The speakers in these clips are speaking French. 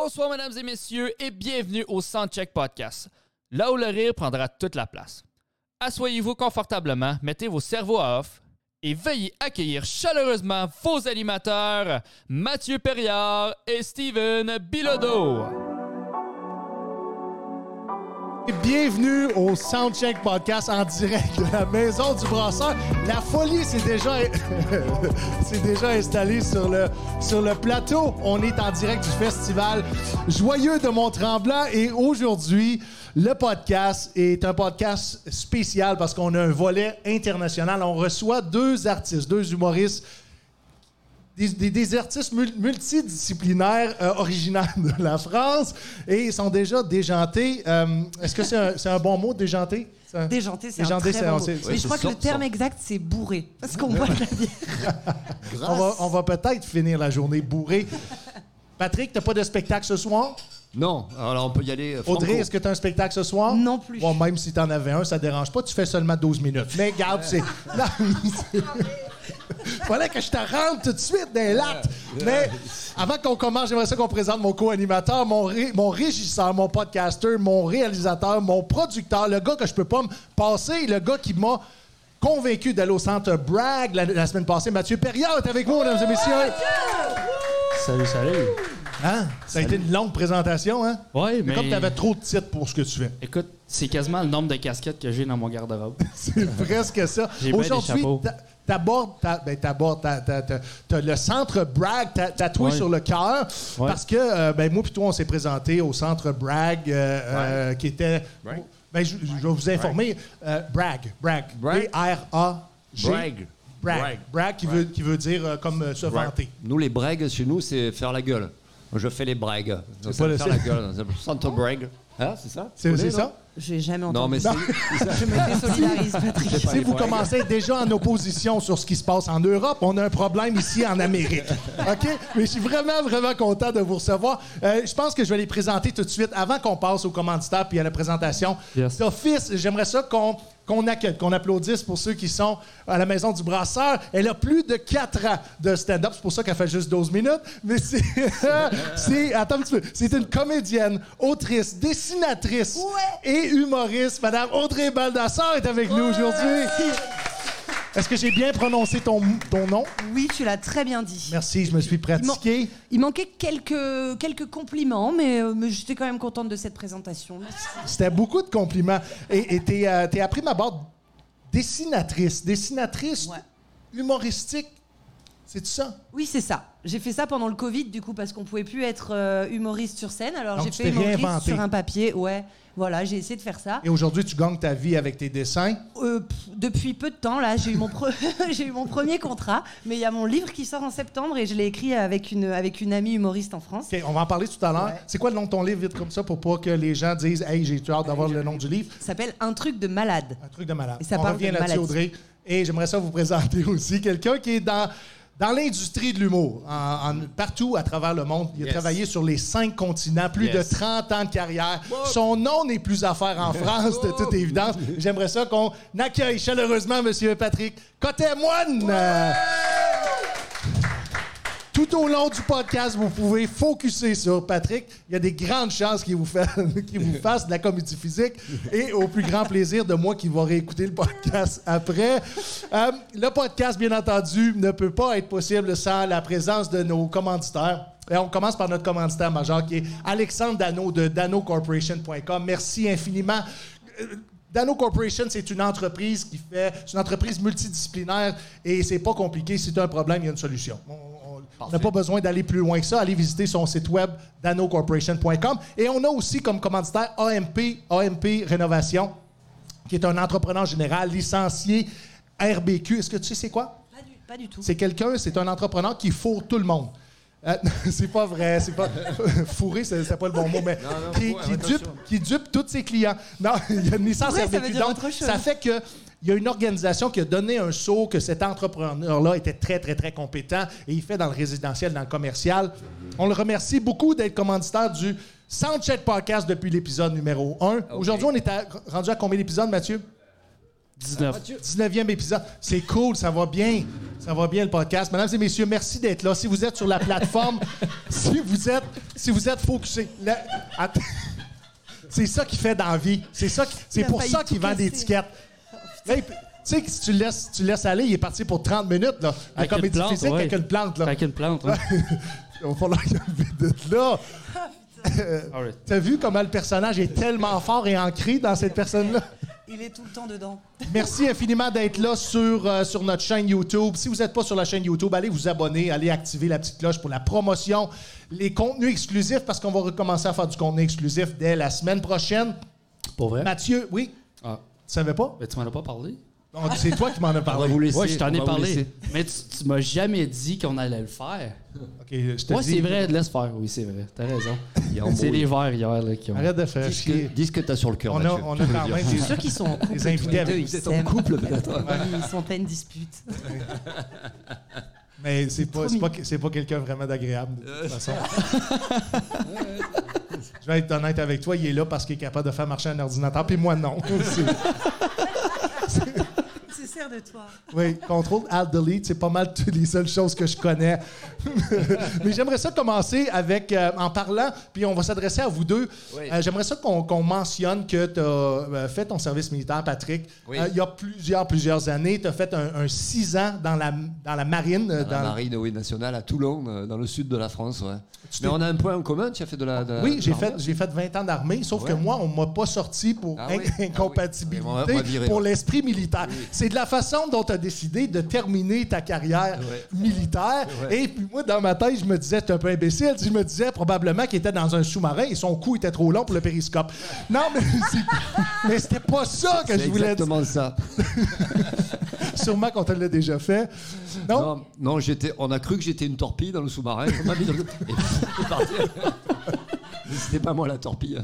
Bonsoir, mesdames et messieurs, et bienvenue au Soundcheck Podcast, là où le rire prendra toute la place. Assoyez-vous confortablement, mettez vos cerveaux à off et veuillez accueillir chaleureusement vos animateurs, Mathieu Perriard et Steven Bilodeau. Bienvenue au Soundcheck Podcast en direct de la Maison du Brasseur. La folie s'est déjà, c'est déjà installée sur le, sur le plateau. On est en direct du festival Joyeux de Mont-Tremblant et aujourd'hui, le podcast est un podcast spécial parce qu'on a un volet international. On reçoit deux artistes, deux humoristes des, des- des artistes mul- multidisciplinaires euh, originaires de la France et ils sont déjà déjantés. Euh, Est-ce que c'est un, bon mot, déjanté? C'est un- Déjanté, c'est un très bon mot. Mais je crois que le terme exact, c'est bourré. Parce qu'on boit de la bière. On va, on va peut-être finir la journée bourrée. Patrick, t'as pas de spectacle ce soir? Non, alors on peut y aller. euh, franco. Audrey, est-ce que tu as un spectacle ce soir? Non plus. Bon, même si tu en avais un, ça dérange pas. Tu fais seulement 12 minutes. Mais garde, c'est. Fallait que je te rentre tout de suite dans les lattes. Mais avant qu'on commence, j'aimerais ça qu'on présente mon co-animateur, mon, ré- mon régisseur, mon podcaster, mon réalisateur, mon producteur, le gars que je peux pas me passer, le gars qui m'a convaincu d'aller au centre Bragg la, la semaine passée. Mathieu Perriard est avec vous, mesdames et messieurs. Salut, salut. Hein? Ça a été une longue présentation, hein? Ouais, Mais comme tu avais trop de titres pour ce que tu fais. Écoute, c'est quasiment le nombre de casquettes que j'ai dans mon garde-robe. C'est presque ça. J'ai bien des Aujourd'hui, t'abordes, t'a- ben, t'abordes, t'as le centre Bragg t'a- tatoué Ouais. sur le cœur Ouais. parce que euh, ben, moi et toi, on s'est présenté au centre Bragg euh, euh, qui était. Bragg. Ben, je, je vais vous informer. euh, Bragg. Bragg. Bragg. B-R-A-G. Bragg. Bragg. Bragg. Bragg qui, Veut, qui veut dire euh, comme euh, se vanter. Nous, les bragues, chez nous, c'est faire la gueule. Je fais les bragues. Donc, pas c'est le- faire la gueule. C'est Santo brag. Hein, c'est ça? C'est, c'est ça? J'ai jamais entendu. Non, mais c'est. Je me désolidarise, Patrick. Si vous commencez déjà en opposition sur ce qui se passe en Europe, on a un problème ici en Amérique. OK? Mais je suis vraiment, vraiment content de vous recevoir. Euh, je pense que je vais les présenter tout de suite avant qu'on passe au commanditaire puis à la présentation. Yes. D'office, j'aimerais ça qu'on qu'on accueille, qu'on applaudisse pour ceux qui sont à la maison du brasseur. Elle a plus de 4 ans de stand-up. C'est pour ça qu'elle fait juste 12 minutes. Mais c'est... c'est attends un petit peu. C'est une comédienne, autrice, dessinatrice et humoriste. Madame Audrey Baldassar est avec nous aujourd'hui. Est-ce que j'ai bien prononcé ton, ton nom? Oui, tu l'as très bien dit. Merci, je me suis pratiqué. Il manquait quelques, quelques compliments, mais, euh, mais j'étais quand même contente de cette présentation. C'était beaucoup de compliments. Et et t'es euh, t'es à prime abord dessinatrice. Dessinatrice Ouais. humoristique. C'est ça? Oui, c'est ça. J'ai fait ça pendant le Covid, du coup, parce qu'on pouvait plus être euh, humoriste sur scène. Alors j'ai tu fait humoriste réinventé. sur un papier. Ouais, voilà, j'ai essayé de faire ça. Et aujourd'hui, tu gagnes ta vie avec tes dessins? Euh, pff, depuis peu de temps, là, j'ai eu, mon pre- eu mon premier contrat, mais il y a mon livre qui sort en septembre et je l'ai écrit avec une, avec une amie humoriste en France. OK, on va en parler tout à l'heure. Ouais. C'est quoi le nom de ton livre, vite comme ça, pour pas que les gens disent Hey, j'ai hâte d'avoir le nom du livre? Ça s'appelle Un truc de malade. Un truc de malade. Et ça on parle revient de là-dessus. Audrey. Et j'aimerais ça vous présenter aussi quelqu'un qui est dans, dans l'industrie de l'humour, en- en- partout à travers le monde. Il a travaillé sur les cinq continents, plus Yes. de 30 ans de carrière. Son nom n'est plus à faire en France, de toute évidence. J'aimerais ça qu'on accueille chaleureusement M. Patrick Cotet-Moine. Euh, Tout au long du podcast, vous pouvez focuser sur Patrick. Il y a des grandes chances qu'il vous, fasse de la comédie physique et au plus grand plaisir de moi qui va réécouter le podcast après. Euh, le podcast, bien entendu, ne peut pas être possible sans la présence de nos commanditaires. Et on commence par notre commanditaire majeur qui est Alexandre Dano de danocorporation.com. Merci infiniment. Euh, Dano Corporation, c'est une entreprise qui fait, une entreprise multidisciplinaire et c'est pas compliqué. Si tu as un problème, il y a une solution. On- on- On n'a pas besoin d'aller plus loin que ça. Allez visiter son site web danocorporation.com. Et on a aussi comme commanditaire AMP, AMP Rénovation, qui est un entrepreneur général licencié RBQ. Est-ce que tu sais c'est quoi? Pas du, pas du tout. C'est quelqu'un, c'est un entrepreneur qui fourre tout le monde. Euh, c'est pas vrai, c'est pas fourrer, c'est c'est pas le bon mot, mais non, qui, dupe, qui dupe tous ses clients. Non, il y a une licence ça RBQ. veut dire Donc, autre chose. ça fait que il y a une organisation qui a donné un saut que cet entrepreneur-là était très, très, très compétent et il fait dans le résidentiel, dans le commercial. On le remercie beaucoup d'être commanditaire du Soundcheck Podcast depuis l'épisode numéro 1. Aujourd'hui, on est à- rendu à combien d'épisodes, Mathieu? 19. 19e épisode. C'est cool, ça va bien. Ça va bien le podcast. Mesdames et messieurs, merci d'être là. Si vous êtes sur la plateforme, si vous êtes si vous êtes focusé, c'est ça qu'il fait dans la vie. C'est ça qui- pour ça qu'il vend des casser. Tickets. Là, il- tu sais que si tu le laisses, tu laisses aller, il est parti pour 30 minutes là. À Avec une comédie plante, physique ouais. avec une plante là. Avec une plante. hein. Il va falloir qu'il de là. Alright. T'as vu comment le personnage est tellement fort et ancré dans cette personne-là? Il est tout le temps dedans. Merci infiniment d'être là sur, euh, sur notre chaîne YouTube. Si vous n'êtes pas sur la chaîne YouTube, allez vous abonner, allez activer la petite cloche pour la promotion, les contenus exclusifs, parce qu'on va recommencer à faire du contenu exclusif dès la semaine prochaine. Pour vrai? Mathieu, oui, Ah. Tu savais pas? Ben, tu m'en as pas parlé? Non, C'est toi qui m'en as parlé. vous laisser. Ouais, je t'en ai parlé. Mais tu, tu m'as jamais dit qu'on allait le faire. OK, je te Ouais, dis. c'est vrai, laisse faire. Oui, c'est vrai. T'as raison. C'est les verts hier là, qui ont. Arrête de faire Dis ce chier. que- dis ce que t'as sur le cœur. On a, Mathieu. on a quand même des, Ceux qui sont en couple, invités les avec ils êtes en couple peut-être. Ils sont en pleine dispute. Mais c'est pas, c'est pas, c'est pas quelqu'un vraiment d'agréable, de toute façon. Je vais être honnête avec toi, il est là parce qu'il est capable de faire marcher un ordinateur, puis moi, non. De toi. Oui, contrôle, alt, delete, c'est pas mal toutes les seules choses que je connais. Mais j'aimerais ça commencer avec, euh, en parlant, puis on va s'adresser à vous deux. Oui. Euh, j'aimerais ça qu'on qu'on mentionne que tu as fait ton service militaire, Patrick. Oui. Euh, il y a plusieurs, plusieurs années. Tu as fait un, un six ans dans la, dans la marine. euh, Dans la marine oui, nationale à Toulon, euh, dans le sud de la France. Ouais. Mais on a un point en commun. Tu as fait de la. de la- Oui, j'ai fait, j'ai fait 20 ans d'armée, sauf que Ouais. moi, on m'a pas sorti pour Ah in- oui. Ah oui. incompatibilité Oui, m'a viré, pour l'esprit militaire. C'est de la façon dont tu as décidé de terminer ta carrière militaire. Et puis moi, dans ma tête, je me disais, t'es un peu imbécile. Je me disais probablement qu'il était dans un sous-marin et son cou était trop long pour le périscope. Non, mais, c'est- mais c'était pas ça que C'est je voulais dire. exactement ça. Sûrement qu'on te l'a déjà fait. Non? Non, non j'étais, on a cru que j'étais une torpille dans le sous-marin. C'était pas moi la torpille.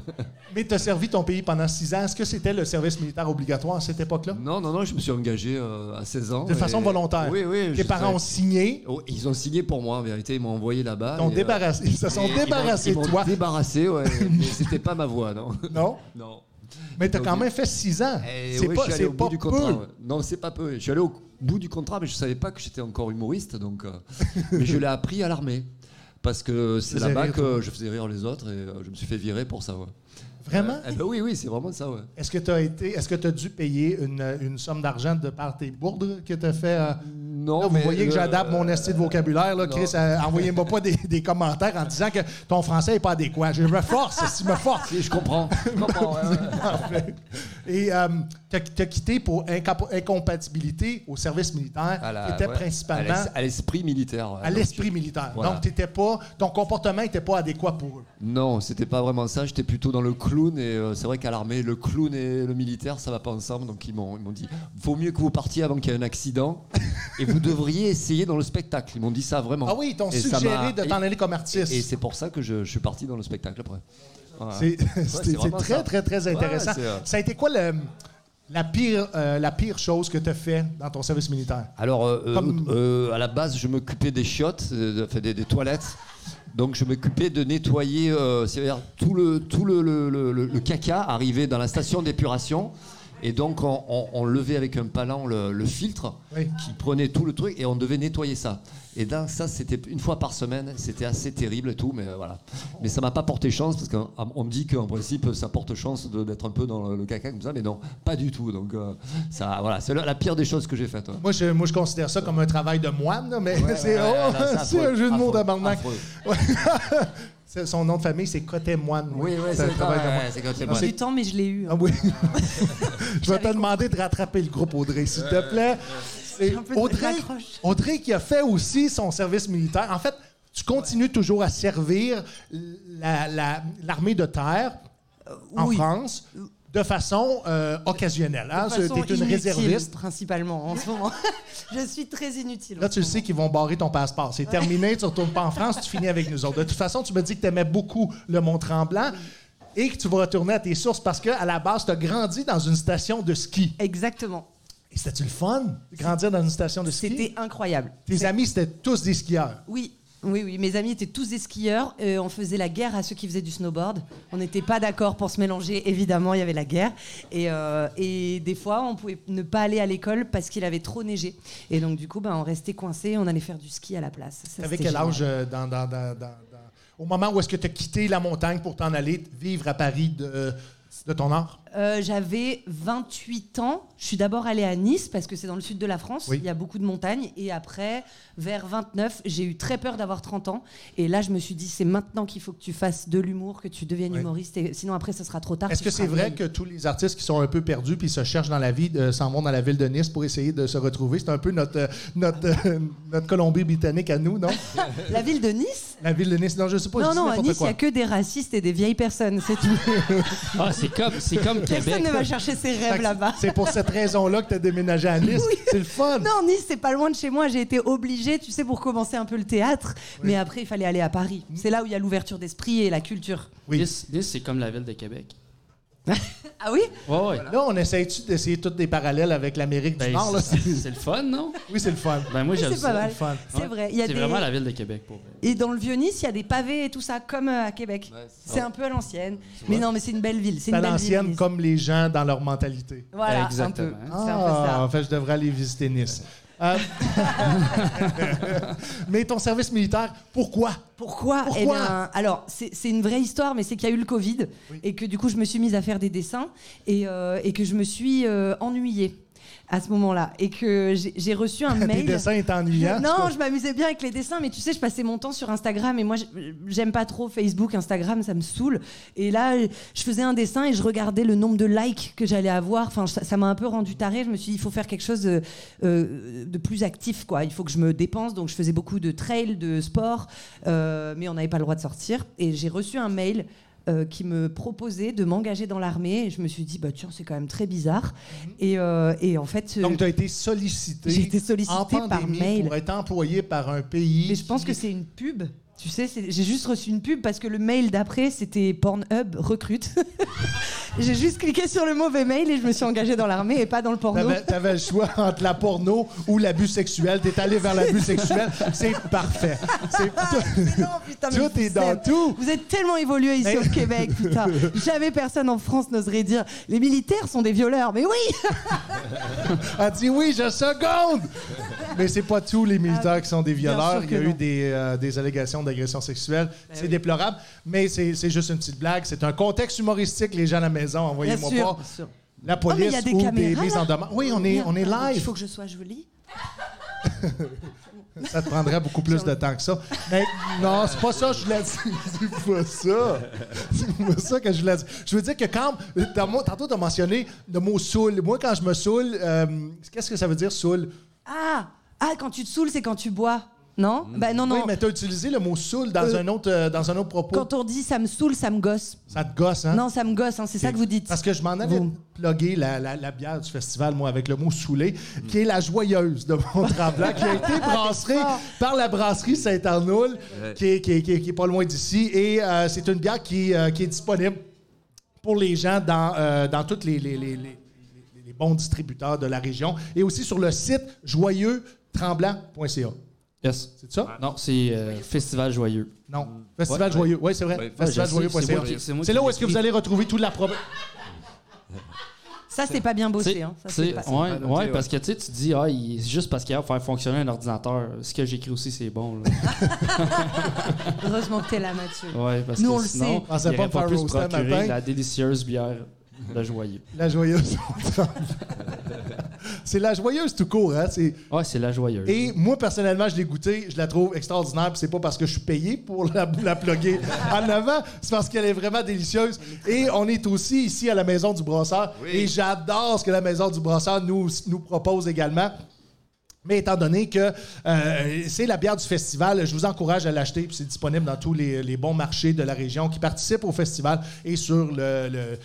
Mais tu as servi ton pays pendant six ans. Est-ce que c'était le service militaire obligatoire à cette époque-là? Non, non, non, je me suis engagé euh, à 16 ans. De façon volontaire. Oui, oui. Tes parents ont signé, Oh, ils ont signé pour moi, en vérité. Ils m'ont envoyé là-bas. ils euh. Ils se sont et débarrassés ils de toi. débarrassé, ouais. mais c'était pas ma voix, non. Non? Non. Mais tu as quand même fait six ans. Et C'est pas, je suis allé c'est au pas bout du contrat. peu. Non, c'est pas peu. Je suis allé au bout du contrat, mais je savais pas que j'étais encore humoriste, donc. euh, mais je l'ai appris à l'armée. Parce que c'est là-bas que je faisais rire les autres et euh, je me suis fait virer pour ça. Ouais. Vraiment? Eh ben oui, oui, c'est vraiment ça, ouais. Est-ce que tu as été, est-ce que tu as dû payer une, une somme d'argent de par tes bourdes que tu as fait? euh, Non, là, vous mais, voyez que euh, j'adapte mon esti de vocabulaire. Là. Chris, euh, envoyez-moi pas des, des commentaires en disant que ton français n'est pas adéquat. Je me force, si me force. Je comprends. Je comprends, ouais, ouais. Et tu as, quitté pour incompatibilité au service militaire, À la- qui était ouais, principalement à l'es- à l'esprit militaire. ouais. à l'esprit militaire. Voilà. Donc, t'étais pas, ton comportement n'était pas adéquat pour eux. Non, c'était pas vraiment ça. J'étais plutôt dans le clown. Et euh, c'est vrai qu'à l'armée, le clown et le militaire, ça va pas ensemble. Donc ils m'ont, dit vaut mieux que vous partiez avant qu'il y ait un accident. et vous devriez essayer dans le spectacle. Ils m'ont dit ça vraiment. Ah oui, ils t'ont suggéré de t'en aller comme artiste. Et c'est pour ça que je, je suis parti dans le spectacle après. Voilà. C'est vraiment très, très, très intéressant. Ouais, euh, ça a été quoi le- la, pire, euh, la pire chose que tu as fait dans ton service militaire? Alors, euh, euh, Comme- euh, à la base, je m'occupais des chiottes, des, des toilettes. Donc, je m'occupais de nettoyer c'est-à-dire tout, le, tout le, le- le- le- le caca arrivé dans la station d'épuration. Et donc, on, on- on levait avec un palan le, le filtre Oui. qui prenait tout le truc et on devait nettoyer ça. Et donc, ça, c'était une fois par semaine. C'était assez terrible et tout, mais euh, voilà. Mais ça m'a pas porté chance parce qu'on on me dit qu'en principe, ça porte chance d'être un peu dans le, le caca comme ça, mais non, pas du tout. Donc, euh, ça, voilà, c'est la, la pire des choses que j'ai faites. ouais. Moi je, moi, je considère ça comme un travail de moine, mais c'est Ouais, oh, un jeu de mots. C'est- Son nom de famille, c'est Cotet Moine. Oui, oui, C'est de moine. c'est- Du temps, mais je l'ai eu. hein. Ah oui. je vais te demander de rattraper le groupe Audrey, s'il te plaît. Audrey. Audrey qui a fait aussi son service militaire. En fait, tu continues toujours à servir la- la- l'armée de terre en oui. France de façon euh, occasionnelle. Hein? Tu es une inutile, réserviste. principalement en ce moment. je suis très inutile. Là, tu le ce sais qu'ils vont barrer ton passeport. C'est terminé, tu retournes pas en France, tu finis avec nous autres. De toute façon, tu me dis que tu aimais beaucoup le Mont-Tremblant et que tu vas retourner à tes sources parce qu'à la base, tu as grandi dans une station de ski. moment. Exactement. Et c'était-tu le fun, grandir dans une station de ski? C'était incroyable. Tes amis, c'était tous des skieurs. Oui, Oui, oui, mes amis étaient tous des skieurs. euh, on faisait la guerre à ceux qui faisaient du snowboard. On n'était pas d'accord pour se mélanger, évidemment, il y avait la guerre. Et, euh, et des fois, on pouvait ne pas aller à l'école parce qu'il avait trop neigé. Et donc, du coup, ben, on restait coincés, on allait faire du ski à la place. T'avais c'était quel génial. âge euh, dans, dans- dans- dans- dans- au moment où est-ce que tu as quitté la montagne pour t'en aller vivre à Paris de, de ton art? Euh, J'avais 28 ans. Je suis d'abord allée à Nice parce que c'est dans le sud de la France. Oui. Il y a beaucoup de montagnes. Et après, vers 29, j'ai eu très peur d'avoir 30 ans. Et là, je me suis dit, c'est maintenant qu'il faut que tu fasses de l'humour, que tu deviennes Oui. humoriste. Et sinon, après, ce sera trop tard. Est-ce que c'est vrai vieille. que tous les artistes qui sont un peu perdus puis se cherchent dans la vie euh, s'en vont dans la ville de Nice pour essayer de se retrouver? C'est un peu notre, euh, notre, euh, notre Colombie-Britannique à nous, non? La ville de Nice? La ville de Nice, non, je sais pas. Non, non, à Nice, il n'y a que des racistes et des vieilles personnes. C'est tout. Ah, c'est comme, c'est comme Québec. Personne ne va chercher ses rêves là-bas. C'est pour cette raison-là que tu as déménagé à Nice. C'est le fun. Non, Nice, c'est pas loin de chez moi. J'ai été obligée, tu sais, pour commencer un peu le théâtre. Mais après, il fallait aller à Paris. C'est là où il y a l'ouverture d'esprit et la culture. Oui. Nice, Nice, c'est comme la ville de Québec. Ah oui? Ouais, ouais. Là, on essaye-tu d'essayer tous des parallèles avec l'Amérique du Ben, Nord? là? c'est, C'est- c'est le fun, non? Oui, c'est le fun. Ben, moi, Oui, j'aime c'est ça. pas mal. le fun. C'est vrai. C'est des... vraiment la ville de Québec, pour. Et dans le Vieux-Nice, il y a des pavés et tout ça, comme euh, à Québec. Ouais, c'est un peu à l'ancienne. Mais non, mais c'est une belle ville. C'est C'est une à belle ville. l'ancienne comme les gens dans leur mentalité. Voilà, Exactement. un peu. Ah, C'est un peu ça. en fait, je devrais aller visiter Nice. Euh, mais ton service militaire, pourquoi? Pourquoi, Pourquoi? Eh bien, alors, c'est une vraie histoire, mais c'est qu'il y a eu le Covid et que du coup, je me suis mise à faire des dessins et, euh, et que je me suis euh, ennuyée à ce moment-là et que j'ai reçu un mail. dessins étaient ennuyants. Non, je m'amusais bien avec les dessins, mais tu sais, je passais mon temps sur Instagram et moi, j'aime pas trop Facebook, Instagram, ça me saoule. Et là, je faisais un dessin et je regardais le nombre de likes que j'allais avoir. Enfin, ça ça m'a un peu rendu taré. Je me suis dit, il faut faire quelque chose de, euh, de plus actif, quoi. Il faut que je me dépense. Donc, je faisais beaucoup de trail, de sport, euh, mais on n'avait pas le droit de sortir. Et j'ai reçu un mail. Euh, qui me proposait de m'engager dans l'armée et je me suis dit bah tiens c'est quand même très bizarre et, euh, et en fait euh, Donc, tu as été sollicité, J'ai été sollicité en par mail. pour être employé par un pays. Mais je pense qui- que c'est une pub. Tu sais, j'ai juste reçu une pub parce que le mail d'après, c'était Pornhub recrute. j'ai juste cliqué sur le mauvais mail et je me suis engagée dans l'armée et pas dans le porno. T'avais, le choix entre la porno ou l'abus sexuel. T'es allé vers l'abus sexuel. C'est parfait. C'est Non, putain, mais tout est dans tout. Vous êtes tellement évolué ici au Québec, putain. Jamais personne en France n'oserait dire les militaires sont des violeurs. Mais oui Elle dit oui, je seconde. Mais c'est pas tous les militaires qui sont des violeurs. Ah, Il y a eu. Ben des, euh, des allégations d'agression sexuelle. c'est déplorable, mais c'est, juste une petite blague. C'est un contexte humoristique, les gens à la maison. Envoyez-moi pas bien sûr. la mais police il des ou caméras. des mises en demande. Oui, on est, on est Il live. faut que je sois jolie. Ça te prendrait beaucoup plus de temps que ça. Mais non, c'est pas ça que je voulais dire. C'est pas ça. C'est pas ça que je voulais dire. Je veux dire que quand. Tantôt, tu as mentionné le mot saoul. Moi, quand je me saoule, euh, qu'est-ce que ça veut dire saoul? Ah Ah, quand tu te saoules, c'est quand tu bois. Non? Bah non, non. Oui, mais tu as utilisé le mot saoul dans, Euh, un, autre, euh, dans un autre propos. Quand on dit ça me saoule, ça me gosse. Ça te gosse, hein? Non, ça me gosse, hein, c'est ça que vous dites. Parce que je m'en avais Vous. plugué la, la- la bière du festival, moi, avec le mot saoulé, qui est la joyeuse de Mont-Tremblant, qui a été brassée par la brasserie Saint-Arnoul, qui, est, qui, est, qui est- qui est pas loin d'ici. Et euh, c'est une bière qui, euh, qui est disponible pour les gens dans, euh, dans tous les, les- les- bons distributeurs de la région et aussi sur le site joyeuxtremblant.ca. Yes. C'est ça? Non, c'est euh, Festival Joyeux. Non. Festival Ouais. Joyeux. Oui, c'est vrai. Ouais, Festival je sais, c'est joyeux.ca. moi qui- c'est moi C'est qui là où est-ce que vous allez retrouver toute la province. Ça, c'est pas bien bossé. Hein. Ça, c'est- pas- ouais, pas ouais, parce que tu sais, tu te dis, ah, il- c'est juste parce qu'il y a à faire fonctionner un ordinateur. Ce que j'écris aussi, c'est bon. là. Heureusement que t'es là, Mathieu. Ouais, parce Nous, que on le sinon, sait. Il pas aurait me pas faire pu se roaster un procurer matin. la délicieuse bière de Joyeux. La joyeuse. c'est la joyeuse tout court, hein? C'est... Ouais, c'est la Joyeuse. Et moi, personnellement, je l'ai goûtée, je la trouve extraordinaire, puis c'est pas parce que je suis payé pour la, la plugger en avant, c'est parce qu'elle est vraiment délicieuse. Et on est aussi ici à la Maison du Brasseur, et j'adore ce que la Maison du Brasseur nous, nous propose également. Mais étant donné que euh, c'est la bière du festival, je vous encourage à l'acheter. puis C'est disponible dans tous les, les bons marchés de la région qui participent au festival et sur le. le-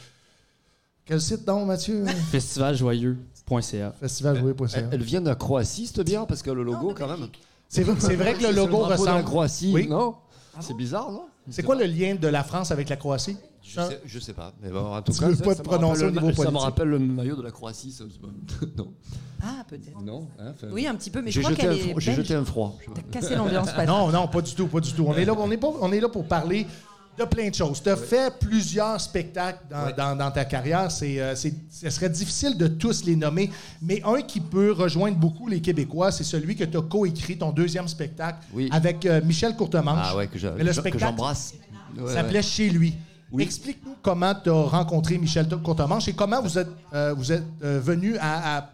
Quel site donc, Mathieu? Festivaljoyeux.ca. Festivaljoyeux.ca. Elle vient de la Croatie, cette bière, parce que le logo, quand même. C'est vrai, c'est vrai que le logo drapeau de la ressemble. Croatie, Oui. non? C'est bizarre, non? C'est quoi le lien de la France avec la Croatie? Je sais, je sais pas. Mais bon, en tout Tu cas, veux ça- pas ça te me prononcer rappelle au le- niveau Ça me rappelle le maillot de la Croatie. ça, c'est pas- non. Ah, peut-être. Non. hein, enfin, Oui, un petit peu, mais je J'ai crois jeté, qu'elle un est froid- j'ai jeté un froid. pas. T'as cassé l'ambiance, Patrick. Non, non, pas du tout, pas du tout. On est là, on est pas, on est là pour parler de plein de choses. Tu as fait plusieurs spectacles dans, dans- dans ta carrière. C'est, euh, c'est- ce serait difficile de tous les nommer, mais un qui peut rejoindre beaucoup les Québécois, c'est celui que tu as coécrit, ton deuxième spectacle, Oui. avec euh, Michel Courtemanche. Ah ouais, que Mais le que spectacle j'embrasse. S'appelait ouais. Chez lui. Explique-nous comment tu as rencontré Michel Courtemanche et comment vous êtes, euh, vous êtes venu à, à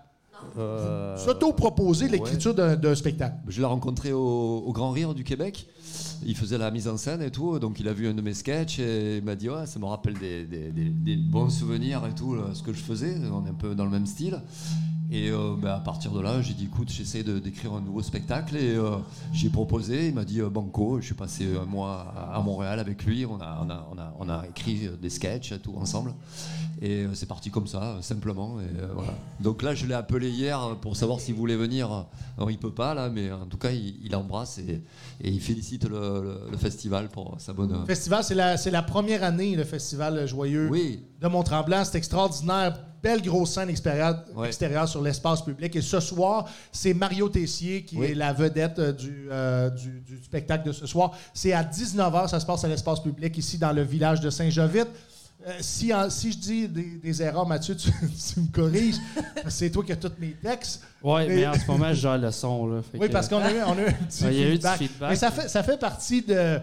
Euh, s'auto-proposer l'écriture d'un, d'un spectacle. Je l'ai rencontré au, au Grand Rire du Québec. Il faisait la mise en scène et tout, donc il a vu un de mes sketchs et il m'a dit ouais, ça me rappelle des, des- des- des bons souvenirs et tout, là, ce que je faisais. On est un peu dans le même style. Et euh, ben, à partir de là, j'ai dit écoute, j'essaie d'écrire un nouveau spectacle et euh, j'ai proposé. Il m'a dit euh, banco. Je suis passé un mois à, à Montréal avec lui. On a, on a, on a, on a écrit des sketchs et tout ensemble. Et euh, c'est parti comme ça, simplement. Et, euh, voilà. Donc là, je l'ai appelé hier pour savoir s'il voulait venir. Non, il peut pas là, mais en tout cas, il, il embrasse et, et il félicite le, le- le festival pour sa bonne. Le festival, c'est la, première année, le festival Joyeux Oui, de Mont-Tremblant. C'est extraordinaire. Belle grosse scène extérieure, Ouais. extérieure sur l'espace public. Et ce soir, c'est Mario Tessier qui Oui. est la vedette euh, du, euh, du, du spectacle de ce soir. C'est à 19h, ça se passe à l'espace public, ici dans le village de Saint-Jovite. Euh, si, en- si je dis des, des erreurs, Mathieu, tu, tu me corriges. c'est toi qui as tous mes textes. Ouais, Mais- mais en ce moment, je gère le son. Là, fait Oui, que- parce qu'on a eu, on a eu un petit Ouais, il y a eu du feedback. feedback. Mais ça fait, ça fait partie de, De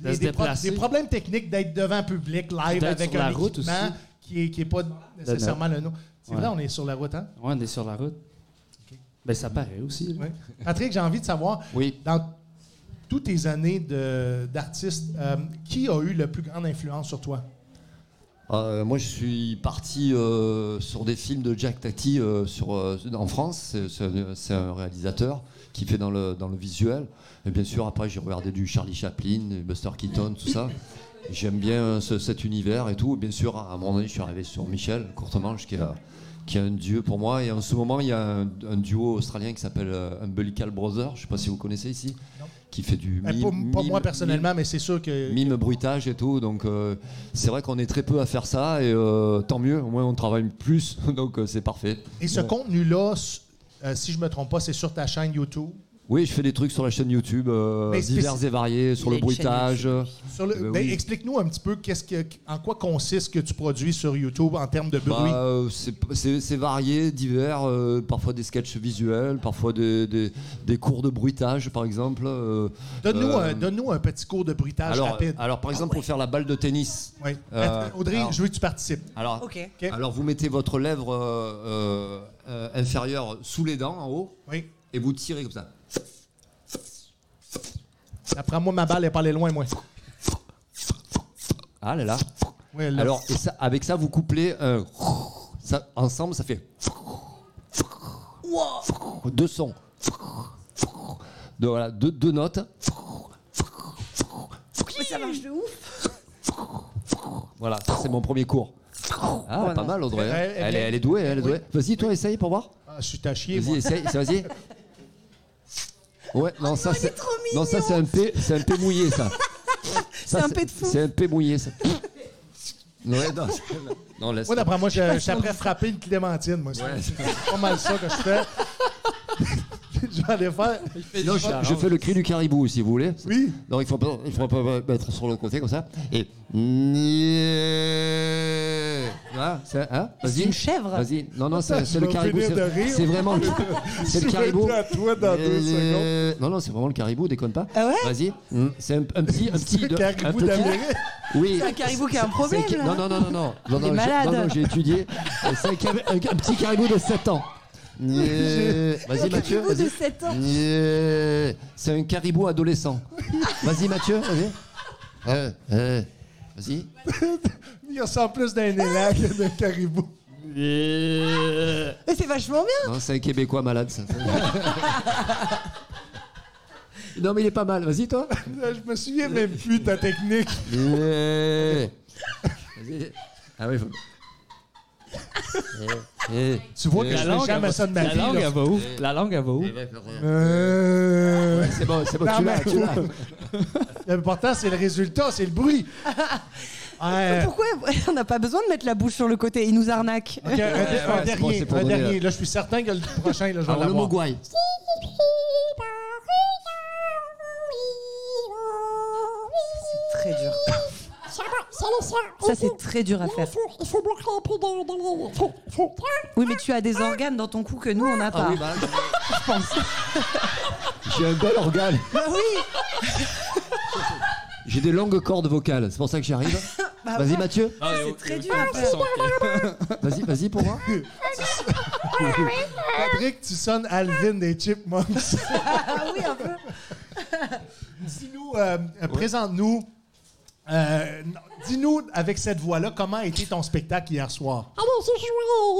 des, des pro- déplacer. des problèmes techniques d'être devant public, live, D'être avec sur un la route équipement aussi. qui n'est qui est pas nécessairement le nom. C'est Ouais. vrai, on est sur la route, hein? Ouais, on est sur la route. Ben, ça paraît aussi. Oui. Patrick, j'ai envie de savoir, oui. dans toutes tes années de- d'artiste, euh, qui a eu le plus grande influence sur toi? Euh, moi, je suis parti euh, sur des films de Jack Tati euh, en France. C'est- un, réalisateur qui fait dans le, dans le visuel. Et bien sûr, après, j'ai regardé du Charlie Chaplin, Buster Keaton, tout ça. J'aime bien ce- cet univers et tout. Bien sûr, à un moment donné, je suis arrivé sur Michel Courtemanche, qui est, qui un dieu pour moi. Et en ce moment, il y a un, un duo australien qui s'appelle Umbilical Brothers. Je ne sais pas si vous connaissez ici. Qui fait du mime- mime- moi personnellement, mais c'est sûr que. mime bruitage et tout donc euh, c'est vrai qu'on est très peu à faire ça et euh, tant mieux au moins on travaille plus donc euh, c'est parfait Et ce contenu-là, s- euh, si je me trompe pas, c'est sur ta chaîne YouTube? Oui je fais des trucs sur la chaîne YouTube euh, divers et variés sur le bruitage Sur le- Euh, ben, oui. Explique-nous un petit peu qu'est-ce que, en quoi consiste ce que tu produis sur YouTube en termes de bruit. Bah, euh, c'est- varié, divers, euh, parfois des sketchs visuels, parfois des, des- des cours de bruitage par exemple. euh, donne-nous, euh, un, petit cours de bruitage alors, rapide. alors par exemple pour faire la balle de tennis. Oui. euh, Audrey, alors- je veux que tu participes. Alors, vous mettez votre lèvre euh, euh, euh, inférieure sous les dents en haut Oui. et vous tirez comme ça. Apprends-moi ma balle, elle est pas allée loin, moi. Ah là là. L'a. Alors, et ça, avec ça, vous couplez un. Ça, ensemble, ça fait. Deux sons. Deux, voilà, deux, deux notes. Mais ça marche de ouf. Voilà, ça c'est mon premier cours. Ah, pas mal, Audrey. hein. Elle- elle- Elle, est, elle est douée, elle est douée. Vas-y, toi, essaye pour voir. Ah, je suis à chier, Vas-y, moi. essaye, vas-y. Ouais, non, ça est c'est. trop Non, ça c'est un P, c'est un P mouillé, ça. C'est un P de fou. C'est un P mouillé, ça. Ouais, non, non, laisse. Moi, d'après moi, je, je t'apprends frapper une clémentine, moi. C'est c'est pas mal ça que je fais. je vais aller faire. Sinon, je, je fais le cri du caribou, si vous voulez. Oui. Non, il faut pas, il faut pas mettre sur le côté comme ça. Et. Voilà, c'est- hein, C'est Vas-y. une chèvre. Vas-y. Non, non, c'est le caribou. finir C'est de rire. c'est vraiment le, c'est Je le vais caribou. être à toi dans deux Euh, Non, non, c'est vraiment le caribou, déconne pas. Ah ouais Vas-y. Mm, C'est un, un petit, un petit, de- le un caribou petit- d'Amérique. Oui. C'est un caribou qui a un C'est- problème, c'est- là. Non, non, non, non, non. Non, Il est non, j'ai- malade. non, non, j'ai étudié. C'est un, un- un petit caribou de 7 ans. Euh, Vas-y, Mathieu. caribou de vas-y. 7 ans. Euh, C'est un caribou adolescent. Vas-y, Mathieu, vas-y. Euh, euh, Vas-y. Il ressemble plus d'un élan que d'un caribou. Mais C'est vachement bien. Non, c'est un Québécois malade, ça. non, mais il est pas mal. Vas-y, toi. Je me souviens même plus de ta technique. Vas-y. Ah oui, faut... Eh, eh. Tu vois que je la langue, jamais elle ça de va, ma la vie. langue, elle va où? La langue, elle va où? Euh... C'est bon, c'est bon, tu ma l'as, tu l'as. cour. L'important, c'est le résultat, c'est le bruit. Ouais. Pourquoi on n'a pas besoin de mettre la bouche sur le côté? Il nous arnaque. Ok, un, un ouais, bon, dernier, c'est pour un dernier. Là, je suis certain que le prochain, là, je vais Alors, le l'avoir. Ça, c'est très dur à faire. Il faut boucler un peu dans, dans les... faut- faut- Oui, mais tu as des organes dans ton cou que nous, on n'a Ah pas. oui, bah, J'ai un bel organe. Bah oui J'ai des longues cordes vocales, c'est pour ça que j'y arrive. Bah Vas-y ouais. Mathieu, Ah, C'est il y a très dur à faire. vas-y, vas-y pour moi. Patrick, tu sonnes Alvin des Chipmunks. Ah oui, un peu. Dis-nous, euh, euh, présente-nous. euh, Dis-nous, avec cette voix-là, comment a été ton spectacle hier soir? Alors, j'ai joué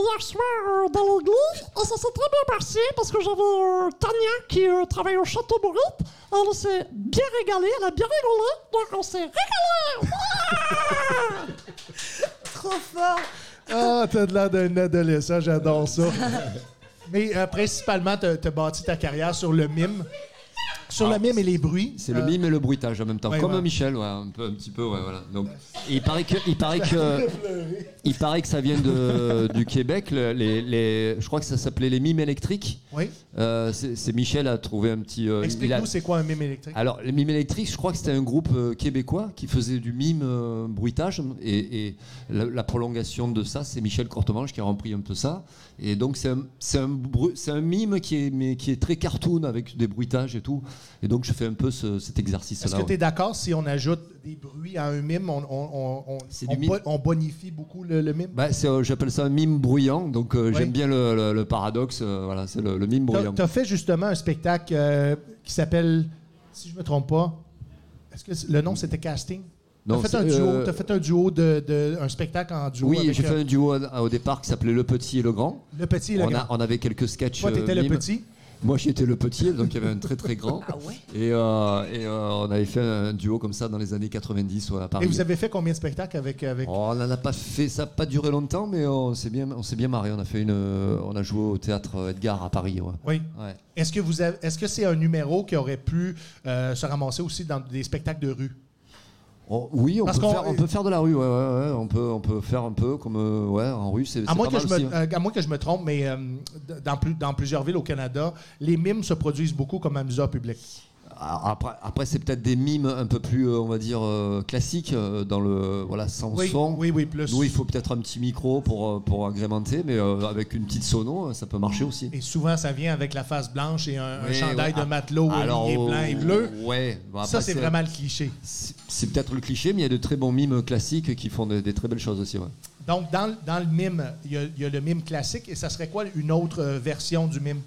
hier soir euh, dans l'église et ça s'est très bien passé parce que j'avais euh, Tania qui euh, travaille au Château Bourrit. Elle s'est bien régalée, elle a bien rigolé, donc on s'est régalé. Trop fort. Ah, t'as de l'air d'un adolescent, j'adore ça. Mais euh, principalement, t'as as bâti ta carrière sur le mime. Sur le mime et les bruits. C'est le Euh, mime et le bruitage en même temps, ouais, comme ouais. Michel, ouais, un peu, un petit peu, ouais, voilà. Donc, et il paraît que, il paraît que, il paraît que ça vient de, du Québec. le- les, les- je crois que ça s'appelait les mimes électriques. Oui. Euh, c'est Michel a trouvé un petit. euh, Explique-nous, c'est quoi un mime électrique? Alors, les mimes électriques, je crois que c'était un groupe euh, québécois qui faisait du mime euh, bruitage. Et, et la, la prolongation de ça, c'est Michel Courtemanche qui a repris un peu ça. Et donc, c'est un, c'est un, un mime qui est, mais qui est très cartoon avec des bruitages et tout. Et donc, je fais un peu ce- cet exercice-là. Est-ce que tu es d'accord si on ajoute des bruits à un mime, on, on, on, on- C'est on du mime. bo- on bonifie beaucoup le, le mime? C'est, euh, J'appelle ça un mime bruyant. Donc, euh, Oui. j'aime bien le, le- le paradoxe. euh, voilà, c'est le, mime bruyant. Tu as fait justement un spectacle qui s'appelle, si je me trompe pas, est-ce que le nom c'était Casting? Tu duo, euh, t'as fait un duo de, de- un spectacle en duo. Oui, j'ai fait un duo au, départ qui s'appelait Le Petit et le Grand. le petit et le on, grand. a- on avait quelques sketchs. Toi, t'étais le petit? Moi, j'étais le petit, donc il y avait un très très grand. Ah ouais Et, euh, et, euh, on avait fait un duo comme ça dans les années 90 ouais, à Paris. Et vous avez fait combien de spectacles avec. avec... Oh, on n'en a pas fait, ça n'a pas duré longtemps, mais on s'est bien, on s'est bien marré. On a fait une, euh, on a joué au théâtre Edgar à Paris. Ouais. Oui. Ouais. Est-ce que est-ce que c'est un numéro qui aurait pu euh, se ramasser aussi dans des spectacles de rue? Oh, oui, on Parce peut, faire, on peut faire de la rue. Ouais, ouais, ouais. On peut, on peut faire un peu comme, euh, ouais, en rue. C'est À moins, pas que je me, aussi, euh, à moins que je me trompe, mais euh, dans, plus- dans plusieurs villes au Canada, les mimes se produisent beaucoup comme amuseur public. Ah, Après, après c'est peut-être des mimes un peu plus, euh, on va dire, euh, classiques euh, dans le, voilà, sans Oui, son. oui, oui, plus. Nous, il faut peut-être un petit micro pour, pour agrémenter, mais avec une petite sono, euh, ça peut marcher aussi. Et souvent, ça vient avec la face blanche et un, un Oui, chandail ouais. de matelot Alors, aligné blanc et bleu. Ouais. Ça, c'est vraiment le cliché. C'est peut-être le cliché, mais il y a de très bons mimes classiques qui font des, des très belles choses aussi. Ouais. Donc, dans, le- dans le mime, il y, a, il y a le mime classique. Et ça serait quoi une autre version du mime?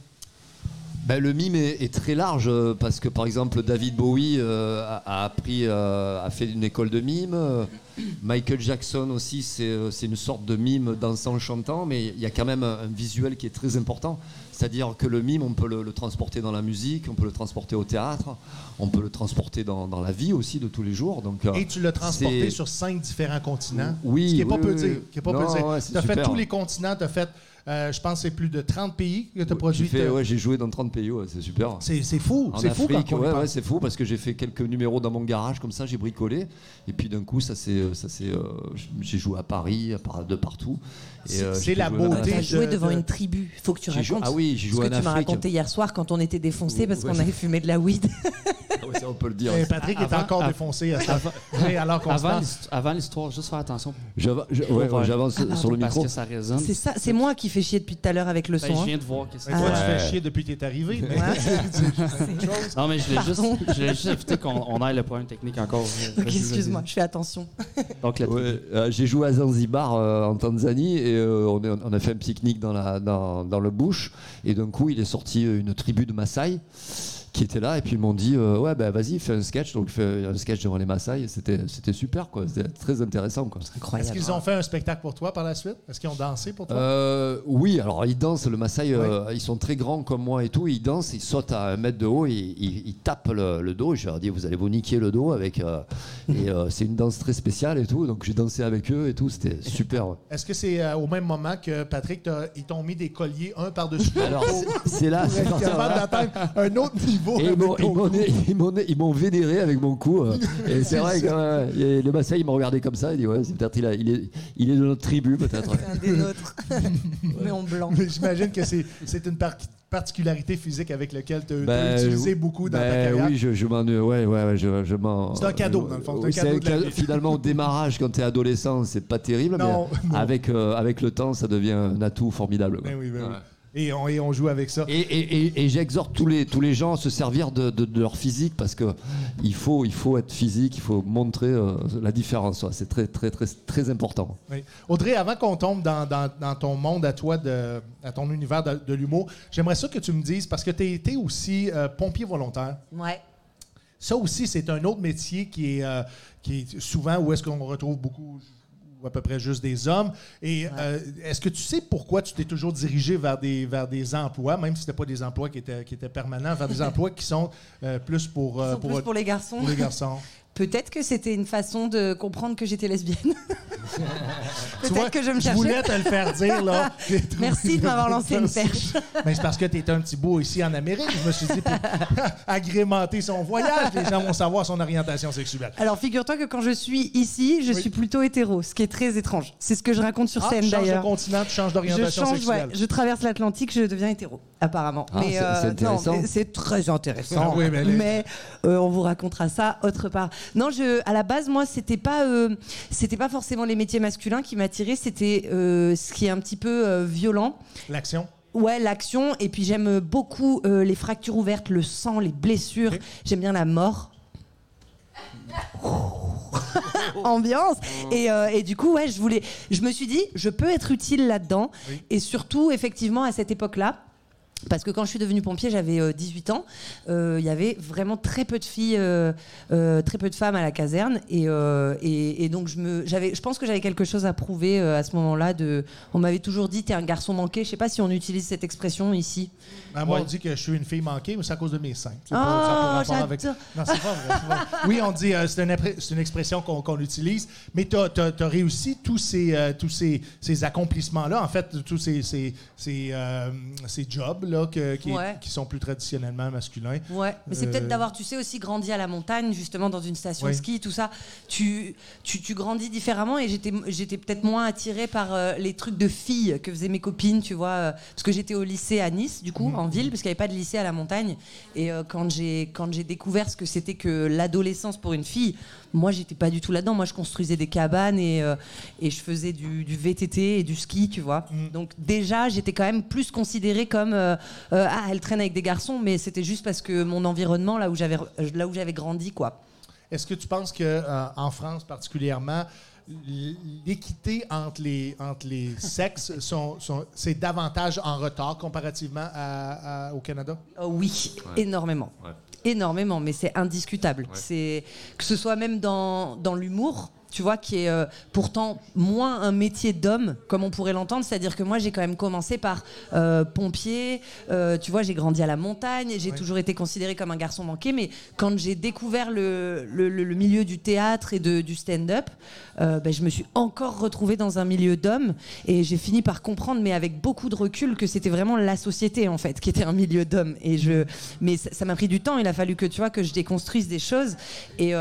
Ben, le mime est, est très large euh, parce que par exemple David Bowie euh, a, a appris, euh, a fait une école de mime. Michael Jackson aussi, c'est une sorte de mime dansant chantant, mais il y a quand même un, un visuel qui est très important. C'est-à-dire que le mime, on peut le, le transporter dans la musique, on peut le transporter au théâtre, on peut le transporter dans, dans la vie aussi de tous les jours. Donc, euh, Et tu l'as transporté sur cinq différents continents. Oui, Ce qui n'est pas oui, peu oui, dire. qui est pas Non, peu dire. ouais, c'est tu as fait tous les continents. Tu as fait, euh, je pense, c'est plus de 30 pays que tu as produit. ouais, j'ai joué dans 30 pays, ouais, c'est super. C'est c'est fou. C'est fou Afrique, quand on y ouais, c'est fou parce que j'ai fait quelques numéros dans mon garage comme ça, j'ai bricolé et puis d'un coup ça s'est, ça euh, j'ai joué à Paris, de partout. C'est- euh, c'est la beauté T'as Afrique. joué de- devant de- une tribu. Faut que tu racontes. ah oui, j'ai joué Ce en que tu m'as Afrique. raconté hier soir quand on était défoncés parce Ouais. qu'on avait fumé de la weed. Ah ça, on peut le dire. Et Patrick est encore avant- défoncé à. Oui, alors qu'on Avant l'histoire, juste faire attention. Ouais, ouais, j'avance Ah, sur le Parce micro. que ça résonne. C'est ça, c'est moi qui fais chier depuis tout à l'heure avec le Ben, son. je hein. viens de voir qu'est-ce que toi, tu fais chier depuis que t'es arrivé. mais- Non, mais je voulais juste, je voulais juste éviter qu'on on aille le problème technique encore. Excuse-moi, je fais attention. Donc, euh, j'ai joué à Zanzibar euh, en Tanzanie et euh, on, a fait un pique-nique dans, dans le bush. Et d'un coup il est sorti une tribu de Maasai qui était là et puis ils m'ont dit euh, ouais bah vas-y fais un sketch. Donc je fais un sketch devant les Maasai. C'était c'était super quoi. C'était très intéressant quoi. Est-ce Incroyable. qu'ils ont fait un spectacle pour toi par la suite? Est-ce qu'ils ont dansé pour toi? Euh, oui, alors ils dansent, le Maasai, euh, ils sont très grands comme moi et tout, ils dansent, ils sautent à un mètre de haut, et ils, ils tapent le, le dos, je leur dis vous allez vous niquer le dos avec... euh, et euh, c'est une danse très spéciale et tout, donc j'ai dansé avec eux et tout, c'était super. ouais. Est-ce que c'est euh, au même moment que Patrick, ils t'ont mis des colliers un par-dessus l'autre? Alors c'est- c'est là, c'est un autre niveau? Et ils m'ont- vénéré avec mon coup. euh. Et c'est vrai que euh, et le Maasai, il m'a regardé comme ça. Il dit Ouais, c'est peut-être il, a- il est, il est de notre tribu, peut-être. C'est un des nôtres. Mais en blanc. Mais J'imagine que c'est c'est une par- particularité physique avec laquelle tu as Ben, utilisé beaucoup dans ta Ben carrière. Oui, je, je m'en. Ouais, ouais, ouais, je, je m'en. C'est un cadeau, dans le fond, c'est un Oui, cadeau de la ca- vie. Finalement, au démarrage, quand tu es adolescent, c'est pas terrible, Non, mais non. Avec, euh, avec le temps, ça devient un atout formidable. Ben oui, ben oui. Et, on, et on joue avec ça. Et, et- et- et j'exhorte tous les, tous les gens à se servir de, de- de leur physique parce que il faut, il faut être physique, il faut montrer euh, la différence. ouais. C'est très, très, très, très important. Oui. Audrey, avant qu'on tombe dans, dans- dans ton monde à toi, de, à ton univers de, de l'humour, j'aimerais ça que tu me dises, parce que tu as été aussi euh, pompier volontaire. Ouais. Ça aussi, c'est un autre métier qui est, euh, qui est souvent où est-ce qu'on retrouve beaucoup ou à peu près juste des hommes. Et euh, est-ce que tu sais pourquoi tu t'es toujours dirigé vers des, vers des emplois, même si ce n'était pas des emplois qui étaient, qui étaient permanents, vers des emplois qui sont euh, plus pour, euh, Ils sont plus pour les garçons? pour les garçons? Peut-être que c'était une façon de comprendre que j'étais lesbienne. Peut-être que je me Je voulais cherchais. te le faire dire, là. Merci de m'avoir lancé une perche. Mais c'est parce que tu es un petit bout ici en Amérique. Je me suis dit, pour agrémenter son voyage, les gens vont savoir son orientation sexuelle. Alors figure-toi que quand je suis ici, je Oui. suis plutôt hétéro, ce qui est très étrange. C'est ce que je raconte sur Ah, scène tu changes de d'ailleurs. continent, tu changes Je d'orientation change, ouais, sexuelle. je traverse l'Atlantique, je deviens hétéro, apparemment. Ah, c'est- c'est non, intéressant. mais c'est très intéressant. Ah oui, mais les- mais euh, on vous racontera ça autre part. Non, je, à la base, moi, c'était pas, euh, c'était pas forcément les métiers masculins qui m'attiraient, c'était euh, ce qui est un petit peu euh, violent. L'action. Ouais, l'action. Et puis j'aime beaucoup les fractures ouvertes, le sang, les blessures. J'aime bien la mort. Ambiance. Et, euh, et du coup, ouais, je voulais. Je me suis dit, je peux être utile là-dedans. Oui. Et surtout, effectivement, à cette époque-là. Parce que quand je suis devenue pompier, j'avais euh, 18 ans. Euh, Il y avait vraiment très peu de filles, euh, euh, très peu de femmes à la caserne. Et, euh, et, et donc, je, me, j'avais, je pense que j'avais quelque chose à prouver euh, à ce moment-là. De, on m'avait toujours dit, t'es un garçon manqué. Je sais pas si on utilise cette expression ici. Ben, moi, Ouais. on dit que je suis une fille manquée, mais c'est à cause de mes seins. C'est Oh, pas- ça a pas rapport avec-. Non, c'est pas vrai. c'est pas vrai. Oui, on dit, euh, c'est une, impré- c'est une expression qu'on qu'on utilise, mais tu as, réussi tous ces, euh, tous ces, ces accomplissements-là, en fait, tous ces, ces, ces, euh, ces que- qui, Ouais. qui sont plus traditionnellement masculins. Ouais, mais c'est Euh, peut-être d'avoir, tu sais, aussi grandi à la montagne, justement dans une station Ouais. de ski, tout ça. Tu, tu, tu grandis différemment et j'étais, j'étais peut-être moins attirée par euh, les trucs de filles que faisaient mes copines, tu vois. euh, parce que j'étais au lycée à Nice, du coup, en ville, parce qu'il n'y avait pas de lycée à la montagne. Et euh, quand, j'ai, quand j'ai découvert ce que c'était que l'adolescence pour une fille, moi, j'étais pas du tout là-dedans. Moi, je construisais des cabanes et, euh, et je faisais du, du VTT et du ski, tu vois. Donc, déjà, j'étais quand même plus considérée comme euh, euh, Ah, elle traîne avec des garçons, mais c'était juste parce que mon environnement, là où j'avais, là où j'avais grandi, quoi. Est-ce que tu penses que euh, en France particulièrement, l'équité entre les, entre les sexes, sont, sont- c'est davantage en retard comparativement à- à- au Canada? Oh oui, énormément. Ouais. Énormément, mais c'est indiscutable. C'est que ce soit même dans, dans l'humour, tu vois, qui est euh, pourtant moins un métier d'homme, comme on pourrait l'entendre. C'est-à-dire que moi, j'ai quand même commencé par euh, pompier. euh, tu vois, j'ai grandi à la montagne. J'ai Ouais. toujours été considéré comme un garçon manqué. Mais quand j'ai découvert le, le- le- le milieu du théâtre et de, du stand-up, ben, je me suis encore retrouvée dans un milieu d'hommes. Et j'ai fini par comprendre, mais avec beaucoup de recul, que c'était vraiment la société, en fait, qui était un milieu d'hommes. Et je, mais ça m'a pris du temps. Il a fallu que tu vois que je déconstruise des choses. Et,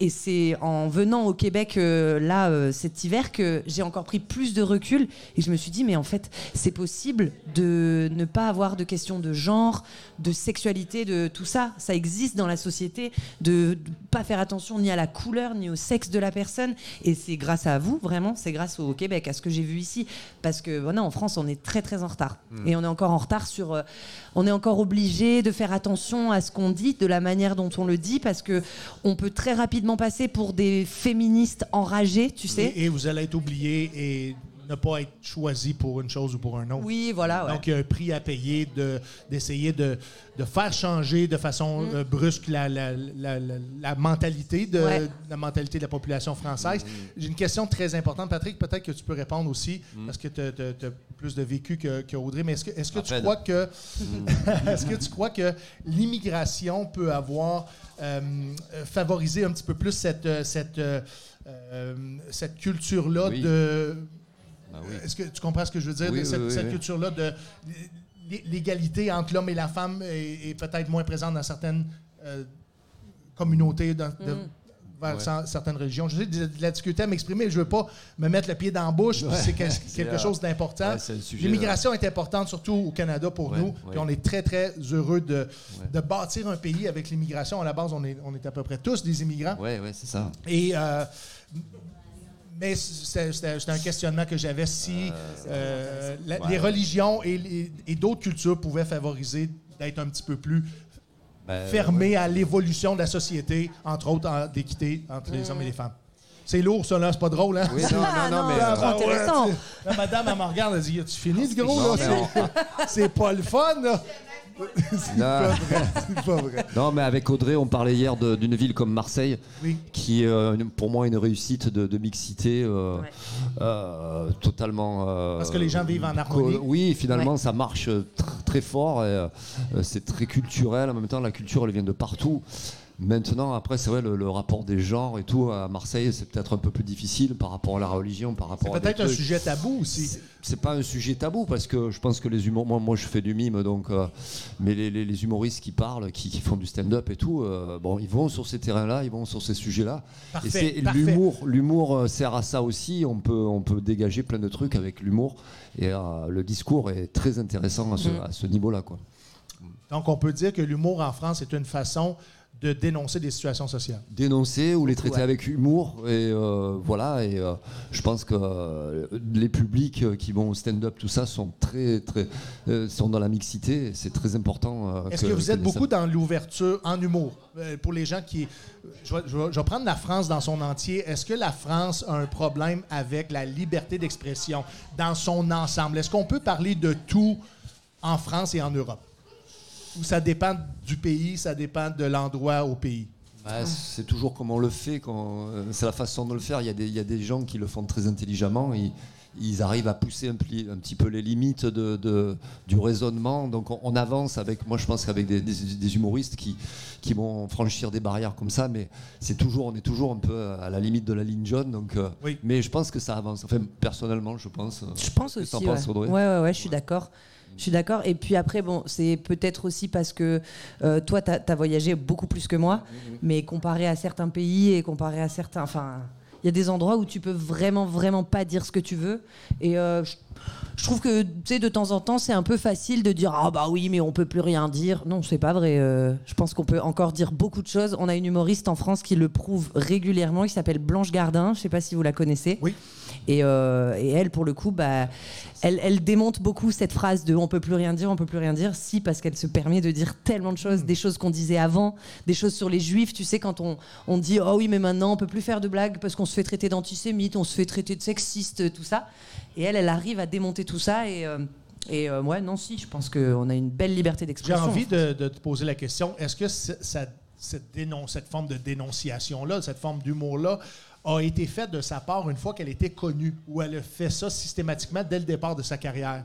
et c'est en venant au Québec euh, là euh, cet hiver que j'ai encore pris plus de recul. Et je me suis dit, mais en fait, c'est possible de ne pas avoir de questions de genre, de sexualité, de tout ça. Ça existe dans la société. De ne pas faire attention ni à la couleur ni au sexe de la personne. Et c'est grâce à vous, vraiment. C'est grâce au Québec, à ce que j'ai vu ici. Parce que voilà, en France, on est très très en retard. Et on est encore en retard sur. euh, on est encore obligé de faire attention à ce qu'on dit, de la manière dont on le dit, parce que on peut très rapidement passer pour des féministes enragées, tu sais. Et, vous allez être oublié et ne pas être choisi pour une chose ou pour un autre. Oui, voilà. ouais. Donc, il y a un prix à payer de- d'essayer de, de faire changer de façon euh, brusque la, la, la, la- la mentalité de, Mm. Ouais. la mentalité de la population française. J'ai une question très importante, Patrick. Peut-être que tu peux répondre aussi, parce que tu as, plus de vécu que, que Audrey. Mais est-ce que, est-ce que tu crois que est-ce que tu crois que l'immigration peut avoir euh, favorisé un petit peu plus cette, euh, cette, euh, cette culture-là Oui. de Oui. est-ce que tu comprends ce que je veux dire? Oui, de cette oui, oui, cette oui. culture-là de l'é- l'égalité entre l'homme et la femme est, est peut-être moins présente dans certaines euh, communautés, dans- de- Mm. vers Ouais. cer- certaines religions? Je sais de, de la difficulté à m'exprimer, je veux pas me mettre le pied dans la bouche, puis c'est que- quelque chose d'important. ouais, L'immigration est importante, surtout au Canada pour Ouais, nous. ouais. Puis on est très, très heureux de, de bâtir un pays avec l'immigration. À la base, on est, on est à peu près tous des immigrants. Ouais, ouais, c'est ça. Et, euh, mais c'est- c'était un questionnement que j'avais si euh, la- les religions et, d'autres cultures pouvaient favoriser d'être un petit peu plus Ben, fermées à l'évolution de la société, entre autres en- d'équité entre les hommes et les femmes. C'est lourd, ça, là, c'est pas drôle, hein? Oui, non, Ah, non, non, non, mais. euh, intéressant. La madame, elle me regarde, elle dit As-tu fini, ce gros, là? C'est pas le fun, là! C'est Non. pas vrai, c'est pas vrai. Non, mais avec Audrey, on parlait hier d'une ville comme Marseille, Oui. qui est euh, une- pour moi une réussite de, de mixité euh, Ouais. euh, totalement. euh, Parce que les gens vivent en harmonie. Oui, finalement, Ouais. ça marche tr- très fort et c'est très culturel. En même temps, la culture, elle vient de partout. Maintenant, après, c'est vrai, le, le rapport des genres et tout à Marseille, c'est peut-être un peu plus difficile par rapport à la religion, par C'est rapport à des peut-être un sujet tabou aussi. C'est pas un sujet tabou parce que je pense que les humoristes, moi, moi je fais du mime donc, euh, mais les, les- les humoristes qui parlent, qui, qui font du stand-up et tout, euh, bon, ils vont sur ces terrains-là, ils vont sur ces sujets-là. Parfait, et c'est l'humour, l'humour euh, sert à ça aussi. On peut, on peut dégager plein de trucs avec l'humour et euh, le discours est très intéressant à ce, Mm. ce niveau-là, quoi. Donc, on peut dire que l'humour en France est une façon de dénoncer des situations sociales. dénoncer ou les traiter Ouais. avec humour et euh, voilà et euh, je pense que euh, les publics qui vont au stand-up tout ça sont très très euh, sont dans la mixité c'est très important euh, Est-ce que, vous êtes beaucoup dans l'ouverture en humour? Euh, pour les gens qui... Je vais, je vais- je vais prendre la France dans son entier. Est-ce que la France a un problème avec la liberté d'expression dans son ensemble? Est-ce qu'on peut parler de tout en France et en Europe? Ou ça dépend du pays, ça dépend de l'endroit au pays? Bah, c'est toujours comme on le fait euh, c'est la façon de le faire il y, a des, il y a des gens qui le font très intelligemment ils, ils arrivent à pousser un, pli- un petit peu les limites de, de- du raisonnement donc on, on avance avec moi je pense qu'avec des, des- des humoristes qui, qui vont franchir des barrières comme ça mais c'est toujours on est toujours un peu à la limite de la ligne jaune donc euh, Oui. mais je pense que ça avance enfin personnellement je pense Je pense que aussi. Ouais. penses, ouais, ouais, ouais, je suis d'accord. Je suis d'accord. Et puis après, bon, c'est peut-être aussi parce que euh, toi, tu as, voyagé beaucoup plus que moi, mais comparé à certains pays et comparé à certains. Enfin, il y a des endroits où tu peux vraiment, vraiment pas dire ce que tu veux. Et euh, je, je trouve que, tu sais, de temps en temps, c'est un peu facile de dire Ah, bah oui, mais on peut plus rien dire. Non, c'est pas vrai. euh, je pense qu'on peut encore dire beaucoup de choses. On a une humoriste en France qui le prouve régulièrement, qui s'appelle Blanche Gardin. Je sais pas si vous la connaissez. Oui. Et, euh, et elle, pour le coup, bah, elle, elle démonte beaucoup cette phrase de on peut plus rien dire, on peut plus rien dire, si, parce qu'elle se permet de dire tellement de choses, des choses qu'on disait avant, des choses sur les juifs. Tu sais, quand on, on dit oh oui, mais maintenant on peut plus faire de blagues parce qu'on se fait traiter d'antisémite, on se fait traiter de sexiste, tout ça. Et elle, elle arrive à démonter tout ça. Et, euh, et euh, ouais, non, si, je pense qu'on a une belle liberté J'ai d'expression. envie de, de te poser la question, est-ce que ce- ça- cette, dénon- cette forme de dénonciation-là, cette forme d'humour-là, a été faite de sa part une fois qu'elle était connue, ou elle a fait ça systématiquement dès le départ de sa carrière?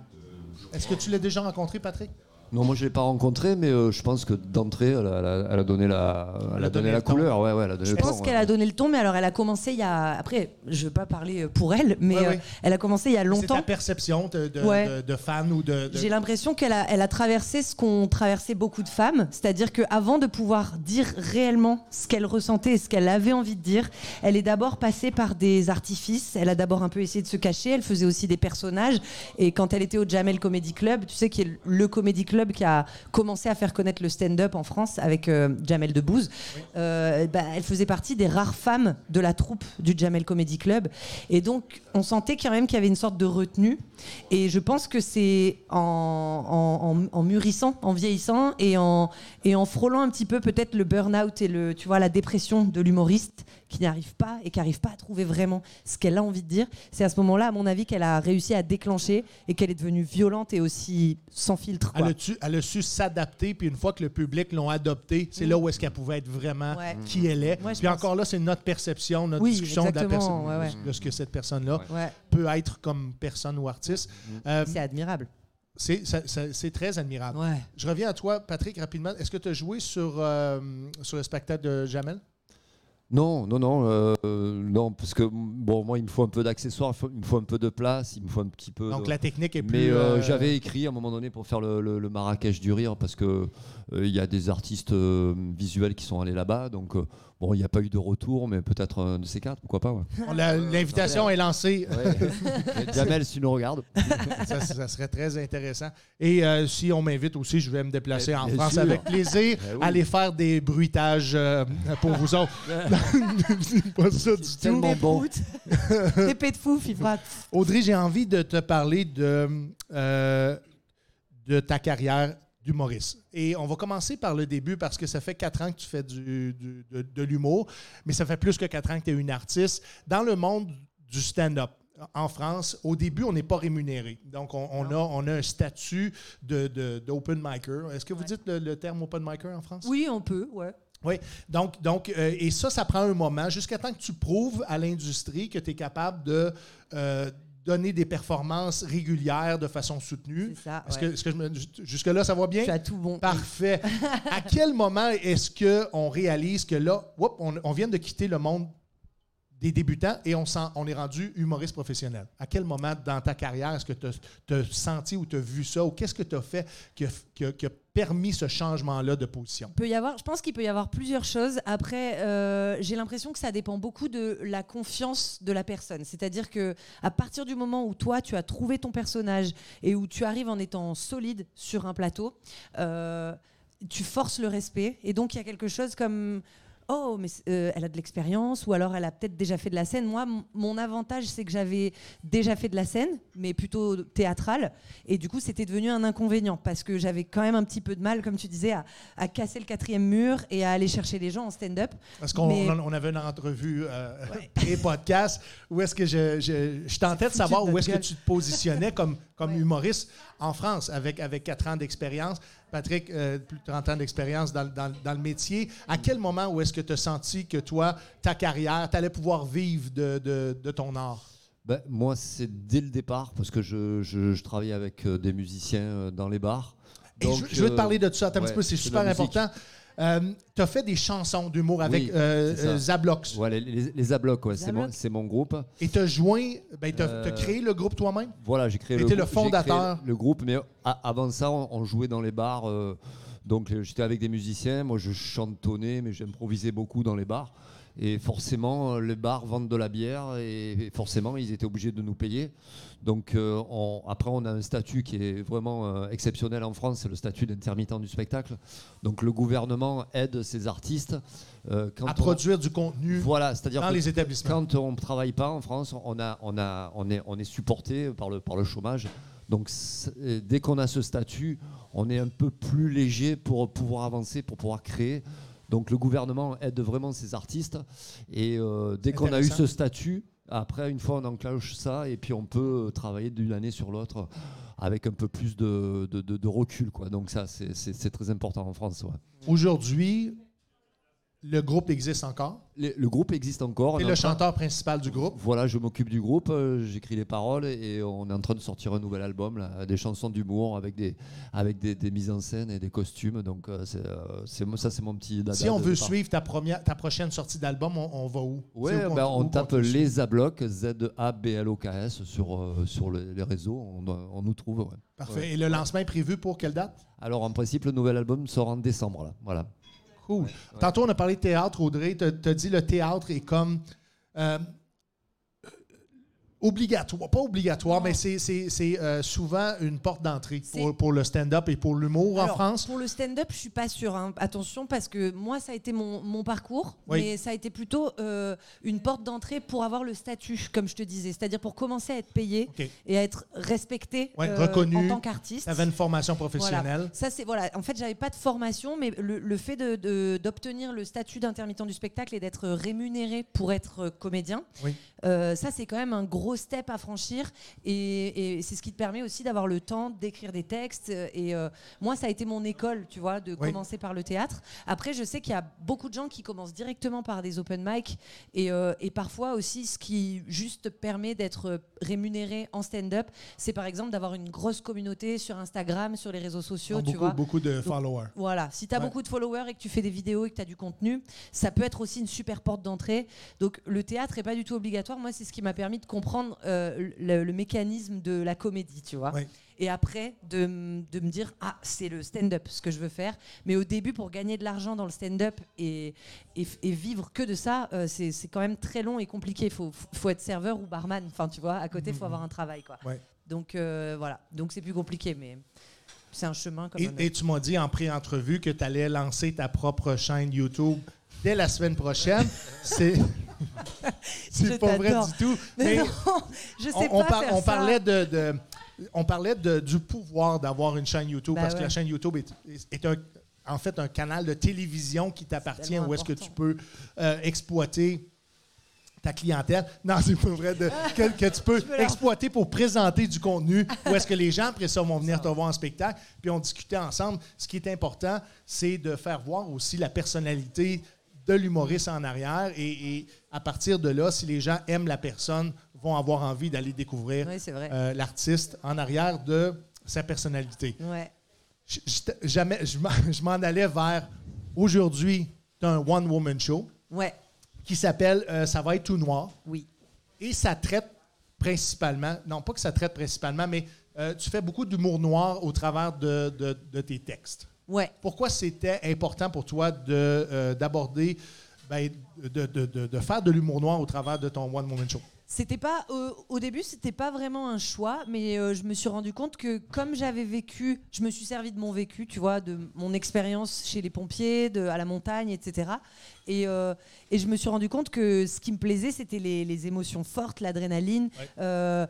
Est-ce que tu l'as déjà rencontré, Patrick? Non moi je l'ai pas rencontré mais euh, je pense que d'entrée elle, a- elle a- elle a donné la elle a a donné la couleur ouais ouais elle a donné Je le pense ton, qu'elle ouais. a donné le ton, mais alors elle a commencé il y a. Après, je veux pas parler pour elle, mais Ouais, euh, elle a commencé il y a C'est longtemps. ta perception de, de, Ouais. de- de fan ou de... de- J'ai l'impression qu'elle a, elle a traversé ce qu'ont traversé beaucoup de femmes, c'est-à-dire qu'avant de pouvoir dire réellement ce qu'elle ressentait et ce qu'elle avait envie de dire, elle est d'abord passée par des artifices. Elle a d'abord un peu essayé de se cacher. Elle faisait aussi des personnages. Et quand elle était au Jamel Comedy Club, tu sais, qui est le comedy club qui a commencé à faire connaître le stand-up en France avec euh, Jamel Debbouze, euh, bah, elle faisait partie des rares femmes de la troupe du Jamel Comedy Club. Et donc, on sentait quand même qu'il y avait une sorte de retenue. Et je pense que c'est en, en- en- mûrissant, en vieillissant et en, et en frôlant un petit peu peut-être le burn-out et le, tu vois, la dépression de l'humoriste qui n'y arrive pas et qui n'arrive pas à trouver vraiment ce qu'elle a envie de dire. C'est à ce moment-là, à mon avis, qu'elle a réussi à déclencher et qu'elle est devenue violente et aussi sans filtre. quoi. Elle a, tu- elle a su s'adapter, puis une fois que le public l'ont adopté, c'est là où est-ce qu'elle pouvait être vraiment Ouais. qui elle est. Je puis pense. encore là, c'est notre perception, notre Oui, discussion de, la ouais, ouais. de ce que cette personne-là peut être comme personne ou artiste. Euh, c'est admirable. c'est très admirable. Ouais. Je reviens à toi, Patrick, rapidement. Est-ce que tu as joué sur, euh, sur le spectacle de Jamel? Non, non, non, euh, non, parce que bon, moi, il me faut un peu d'accessoires, il me faut un peu de place, il me faut un petit peu. Donc de- la technique est plus. Mais euh, euh, j'avais écrit à un moment donné pour faire le, le- le Marrakech du rire parce que euh, il y a des artistes euh, visuels qui sont allés là-bas, donc euh, bon, il n'y a pas eu de retour, mais peut-être un de ces quatre, pourquoi pas. Ouais. L'invitation est lancée. Ouais. Jamel, si tu nous regardes. ça, ça serait très intéressant. Et euh, si on m'invite aussi, je vais me déplacer en bien France sûr. avec plaisir, Ben oui. aller faire des bruitages euh, pour vous autres. C'est pas ça du tout. bon. Des pets de fou, Fifra. Audrey, j'ai envie de te parler de, euh, de ta carrière d'humoriste. Et on va commencer par le début parce que ça fait quatre ans que tu fais du- du- de, de l'humour, mais ça fait plus que quatre ans que tu es une artiste. Dans le monde du stand-up, en France, au début, on n'est pas rémunéré. Donc, on, on a, on a un statut de- de- d'open micer. Est-ce que vous dites le, le terme open micer en France? Oui, on peut, ouais. Oui, donc, donc euh, et ça, ça prend un moment jusqu'à temps que tu prouves à l'industrie que tu es capable de euh, donner des performances régulières de façon soutenue. C'est ça. Est-ce que, je jusque-là, ça va bien? Tu as tout bon. Parfait. à quel moment est-ce qu'on réalise que là, whoop, on, on vient de quitter le monde des débutants et on, on est rendu humoriste professionnel? À quel moment dans ta carrière est-ce que tu as, senti ou tu as vu ça ou qu'est-ce que tu as fait qui a, permis ce changement-là de position? peut y avoir, je pense qu'il peut y avoir plusieurs choses. Après, euh, j'ai l'impression que ça dépend beaucoup de la confiance de la personne. C'est-à-dire que à partir du moment où toi, tu as trouvé ton personnage et où tu arrives en étant solide sur un plateau, euh, tu forces le respect. Et donc, il y a quelque chose comme oh, mais euh, elle a de l'expérience, ou alors elle a peut-être déjà fait de la scène. Moi, mon avantage, c'est que j'avais déjà fait de la scène, mais plutôt théâtrale, et du coup, c'était devenu un inconvénient, parce que j'avais quand même un petit peu de mal, comme tu disais, à, à casser le quatrième mur et à aller chercher les gens en stand-up. Parce qu'on Mais- on, on avait une entrevue euh, pré-podcast où est-ce que je, je, je tentais de savoir où est-ce que tu te positionnais comme, comme Ouais. humoriste en France avec, avec 4 ans d'expérience. Patrick, euh, plus de 30 ans d'expérience dans, dans- dans le métier. À quel moment où est-ce que tu as senti que toi, ta carrière, tu allais pouvoir vivre de, de- de ton art? Ben, moi, c'est dès le départ, parce que je, je, je travaille avec euh, des musiciens euh, dans les bars. Et Donc, je, je veux te parler de ça. Attends un ouais, petit peu, c'est super la important. tu as fait des chansons d'humour avec Oui, euh, euh, Zablox. Ouais, les, les, ouais, c'est mon, groupe. Et tu as joint, ben, tu as, Euh, créé le groupe toi-même? Voilà, j'ai créé le le fondateur. créé Le groupe, mais a- avant ça, on, on jouait dans les bars. euh, donc euh, j'étais avec des musiciens. Moi, je chantonnais, mais j'improvisais beaucoup dans les bars. Et forcément, euh, les bars vendent de la bière et, forcément, ils étaient obligés de nous payer. Donc euh, on- après, on a un statut qui est vraiment euh, exceptionnel en France, c'est le statut d'intermittent du spectacle. Donc le gouvernement aide ces artistes euh, quand À on- produire du contenu Voilà, c'est-à-dire dans les établissements. quand on ne travaille pas en France, on, a, on, a, on, est, on est supporté par le, par le chômage. Donc dès qu'on a ce statut, on est un peu plus léger pour pouvoir avancer, pour pouvoir créer. Donc le gouvernement aide vraiment ces artistes. Et euh, dès qu'on a eu ce statut, après, une fois, on enclenche ça et puis on peut euh, travailler d'une année sur l'autre avec un peu plus de, de, de- de recul. Quoi. Donc ça, c'est- très important en France. ouais. Aujourd'hui, le groupe existe encore. Le groupe existe encore. Tu est le chanteur principal du groupe. Voilà, je m'occupe du groupe, euh, j'écris les paroles et on est en train de sortir un nouvel album, là, des chansons d'humour avec des avec des, des mises en scène et des costumes. Donc euh, c'est euh, ça, c'est mon petit. dada Si on veut départ. suivre ta, première, ta prochaine sortie d'album, on, on va où? Qu'on- ben, on tape les Zablocs, Z-A-B-L-O-K-S, sur, sur les, les réseaux, on, on nous trouve. ouais. Parfait. Et le lancement est prévu pour quelle date? Alors en principe, le nouvel album sort en décembre. Là. Voilà. Cool. Tantôt, on a parlé de théâtre, Audrey. Tu as dit le théâtre est comme. euh, obligatoire, pas obligatoire, mais c'est- c'est c'est, euh, souvent une porte d'entrée pour, pour le stand-up et pour l'humour en France. Pour le stand-up, je suis pas sûre. hein. Attention, parce que moi, ça a été mon, mon parcours, Oui. mais ça a été plutôt euh, une porte d'entrée pour avoir le statut, comme je te disais. C'est-à-dire pour commencer à être payé et à être respecté Ouais, euh, reconnu. en tant qu'artiste. Tu avais une formation Voilà. professionnelle. Ça c'est voilà. En fait, j'avais pas de formation, mais le, le fait de- de- d'obtenir le statut d'intermittent du spectacle et d'être rémunéré pour être comédien, Oui. ça c'est quand même un gros gros step à franchir et, et c'est ce qui te permet aussi d'avoir le temps d'écrire des textes. Et euh, moi, ça a été mon école, tu vois, de Oui. commencer par le théâtre. Après, je sais qu'il y a beaucoup de gens qui commencent directement par des open mic et, euh, et parfois aussi ce qui juste permet d'être rémunéré en stand-up, c'est par exemple d'avoir une grosse communauté sur Instagram, sur les réseaux sociaux, tu beaucoup, vois. beaucoup de followers. Voilà, si tu as Ouais. beaucoup de followers et que tu fais des vidéos et que tu as du contenu, ça peut être aussi une super porte d'entrée. Donc le théâtre est pas du tout obligatoire. Moi, c'est ce qui m'a permis de comprendre euh, le, le mécanisme de la comédie, tu vois. Et après, de, de me dire, ah, c'est le stand-up ce que je veux faire. Mais au début, pour gagner de l'argent dans le stand-up et, et, vivre que de ça, euh, c'est c'est quand même très long et compliqué. Il faut, faut être serveur ou barman. Enfin, tu vois, à côté, il faut avoir un travail, quoi. Ouais. Donc euh, voilà, donc c'est plus compliqué, mais c'est un chemin comme Et, un autre. et tu m'as dit en pré-entrevue que tu allais lancer ta propre chaîne YouTube dès la semaine prochaine. C'est c'est pas vrai du tout. Mais Mais non, je sais on, on pas par- faire on ça. parlait de, de- on parlait de- du pouvoir d'avoir une chaîne YouTube Ben parce que la chaîne YouTube est, est un- en fait un canal de télévision qui t'appartient où est-ce que tu peux euh, exploiter ta clientèle. Non, c'est pas vrai. de- que, que tu peux exploiter pour présenter du contenu où est-ce que les gens, après ça, vont venir te voir en spectacle. Puis on discutait ensemble. Ce qui est important, c'est de faire voir aussi la personnalité de l'humoriste en arrière. Et, et à partir de là, si les gens aiment la personne, vont avoir envie d'aller découvrir Oui, euh, l'artiste en arrière de sa personnalité. Ouais. Je, je- jamais, je m'en- je m'en allais vers aujourd'hui, tu un one-woman show Ouais, qui s'appelle euh, Ça va être tout noir. oui. Et ça traite principalement, non pas que ça traite principalement, mais euh, tu fais beaucoup d'humour noir au travers de, de- de tes textes. Ouais. Pourquoi c'était important pour toi de, euh, d'aborder, ben, de, de- de- de faire de l'humour noir au travers de ton one-woman show? C'était pas euh, au début, c'était pas vraiment un choix, mais euh, je me suis rendu compte que comme j'avais vécu, je me suis servi de mon vécu, tu vois, de mon expérience chez les pompiers, de, à la montagne, etc. Et, euh, et je me suis rendu compte que ce qui me plaisait, c'était les, les émotions fortes, l'adrénaline. Ouais.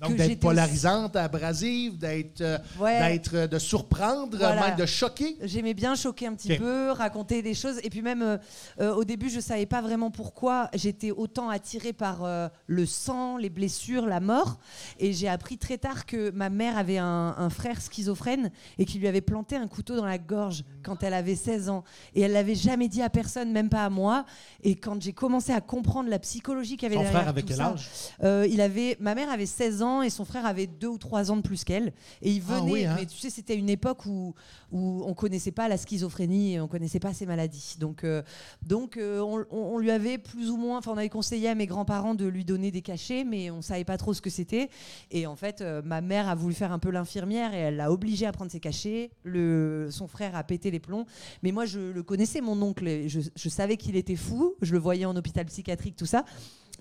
Donc, d'être polarisante, abrasive, d'être, euh, Ouais. d'être, euh, de surprendre, Voilà. même de choquer. J'aimais bien choquer un petit peu, raconter des choses. Et puis même euh, euh, au début, je savais pas vraiment pourquoi j'étais autant attirée par euh, le sang, les blessures, la mort. Et j'ai appris très tard que ma mère avait un, un frère schizophrène et qui lui avait planté un couteau dans la gorge quand elle avait 16 ans. Et elle l'avait jamais dit à personne, même pas à moi. Et quand j'ai commencé à comprendre la psychologie qu'il y avait Ton derrière frère avait tout quel ça, âge? il avait, ma mère avait 16 ans et son frère avait 2 ou 3 ans de plus qu'elle. Et il Ah venait, oui, hein? mais tu sais, c'était une époque où, où on connaissait pas la schizophrénie et on connaissait pas ces maladies. Donc, euh, donc euh, on, on- on lui avait plus ou moins, enfin, on avait conseillé à mes grands-parents de lui donner des cachets, mais on savait pas trop ce que c'était. Et en fait, euh, ma mère a voulu faire un peu l'infirmière et elle l'a obligé à prendre ses cachets. Le, son frère a pété les plombs. Mais moi, je le connaissais, mon oncle. et Je, je savais qu'il était fou. Je le voyais en hôpital psychiatrique, tout ça.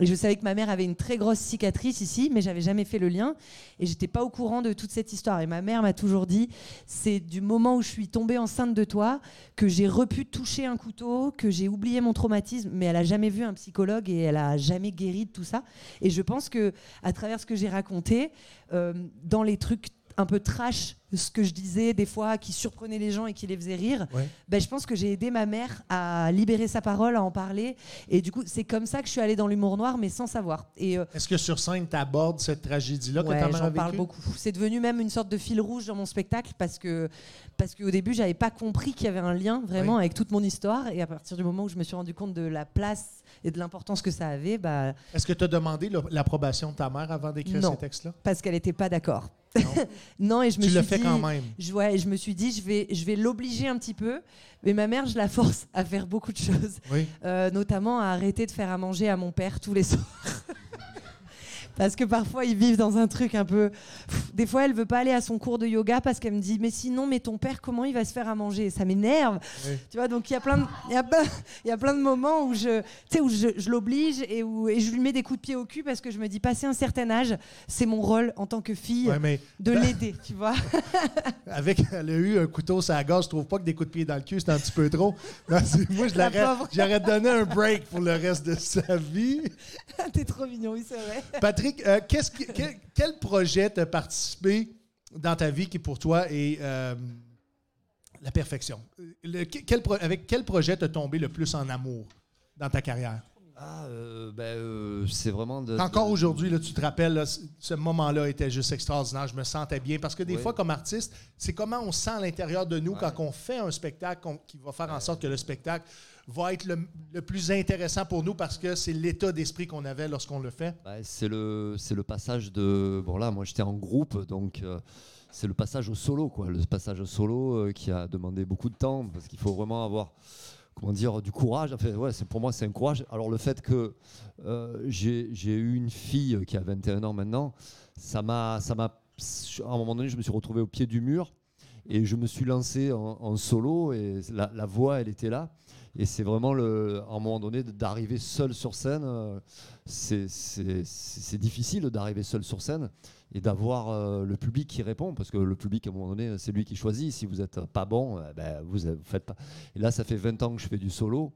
Et je savais que ma mère avait une très grosse cicatrice ici, mais j'avais jamais fait le lien. Et j'étais pas au courant de toute cette histoire. Et ma mère m'a toujours dit c'est du moment où je suis tombée enceinte de toi que j'ai repu toucher un couteau, que j'ai oublié mon traumatisme. Mais elle a jamais vu un psychologue et elle a jamais guéri de tout ça. Et je pense que à travers ce que j'ai raconté, euh, dans les trucs un peu trash, ce que je disais des fois qui surprenait les gens et qui les faisait rire, Ouais. ben, je pense que j'ai aidé ma mère à libérer sa parole, à en parler. Et du coup, c'est comme ça que je suis allée dans l'humour noir, mais sans savoir. Et euh, Est-ce que sur scène, tu abordes cette tragédie-là que ouais, ta mère a j'en parle beaucoup. C'est devenu même une sorte de fil rouge dans mon spectacle parce que parce qu'au début, j'avais pas compris qu'il y avait un lien vraiment Oui. avec toute mon histoire. Et à partir du moment où je me suis rendu compte de la place et de l'importance que ça avait, bah, Est-ce que tu as demandé l'approbation de ta mère avant d'écrire Non. ces textes-là? parce qu'elle n'était pas d'accord. non, et je me Tu fais dit- quand même. Je, ouais, je me suis dit, je vais, je vais l'obliger un petit peu. Mais ma mère, je la force à faire beaucoup de choses. Oui. Euh, notamment à arrêter de faire à manger à mon père tous les soirs. Parce que parfois ils vivent dans un truc un peu. Des fois, elle veut pas aller à son cours de yoga parce qu'elle me dit mais sinon, mais ton père comment il va se faire à manger? Ça m'énerve. Oui. Tu vois, donc il y a plein de, il y a plein, il y a plein de moments où je, tu sais, où je, je l'oblige et où et je lui mets des coups de pied au cul parce que je me dis passé un certain âge, c'est mon rôle en tant que fille Ouais, mais de l'aider, tu vois. avec, elle a eu un couteau sur la gorge, je trouve pas que des coups de pied dans le cul, c'est un petit peu trop. Non, moi, je La l'aurais- pauvre. j'aurais donné un break pour le reste de sa vie. T'es trop mignon, oui c'est vrai. Patrick, euh, quel, quel projet t'a participé dans ta vie qui, pour toi, est euh, la perfection? Le- quel pro- avec quel projet t'as tombé le plus en amour dans ta carrière? Ah, euh, ben, euh, c'est vraiment de. Encore aujourd'hui, tu te rappelles, là, ce moment-là était juste extraordinaire. Je me sentais bien. Parce que des Oui. fois, comme artiste, c'est comment on sent à l'intérieur de nous quand on fait un spectacle qui va faire en sorte que le spectacle va être le, plus intéressant pour nous parce que c'est l'état d'esprit qu'on avait lorsqu'on le fait. Bah, c'est le le passage de bon là moi j'étais en groupe donc euh, c'est le passage au solo quoi. Le passage au solo euh, qui a demandé beaucoup de temps parce qu'il faut vraiment avoir comment dire du courage. Enfin ouais pour moi c'est un courage. Alors le fait que euh, j'ai eu une fille qui a 21 ans maintenant ça m'a à un moment donné je me suis retrouvé au pied du mur et je me suis lancé en, solo et la voix elle était là et c'est vraiment le, à un moment donné d'arriver seul sur scène euh, c'est- difficile d'arriver seul sur scène et d'avoir euh, le public qui répond parce que le public à un moment donné c'est lui qui choisit. Si vous n'êêtes pas bon euh, ben, vous ne faites pas. Et là ça fait 20 ans que je fais du solo.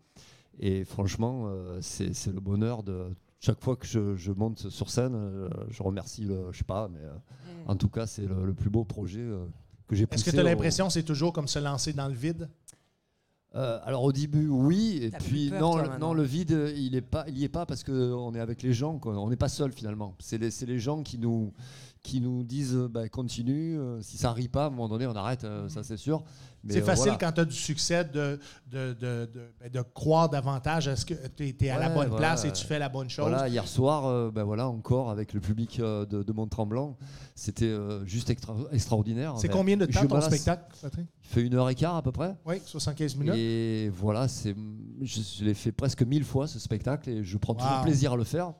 Et franchement euh, c'est le bonheur de chaque fois que je, je monte sur scène euh, je remercie le, je sais pas mais euh, en tout cas c'est le, le plus beau projet euh, que j'ai poussé Est-ce que tu as au- l'impression que c'est toujours comme se lancer dans le vide? Euh, alors au début oui et puis peur, non toi, le, non le vide il est pas il y est pas parce que on est avec les gens quoi. on n'est pas seul finalement c'est les, c'est les gens qui nous qui nous disent euh, bah, continue euh, si ça rit pas à un moment donné on arrête euh, ça c'est sûr C'est facile voilà. quand tu as du succès de, de, de, de- ben, de croire davantage à ce que tu es, à la bonne voilà. place et tu fais la bonne chose. Voilà, hier soir, ben voilà, encore avec le public de, de Mont-Tremblant, c'était juste extra- extraordinaire. C'est Ben, combien de temps ton spectacle, Patrick? Il fait une heure et quart à peu près. Oui, 75 minutes. Et voilà, je, je l'ai fait presque mille fois ce spectacle et je prends toujours plaisir à le faire.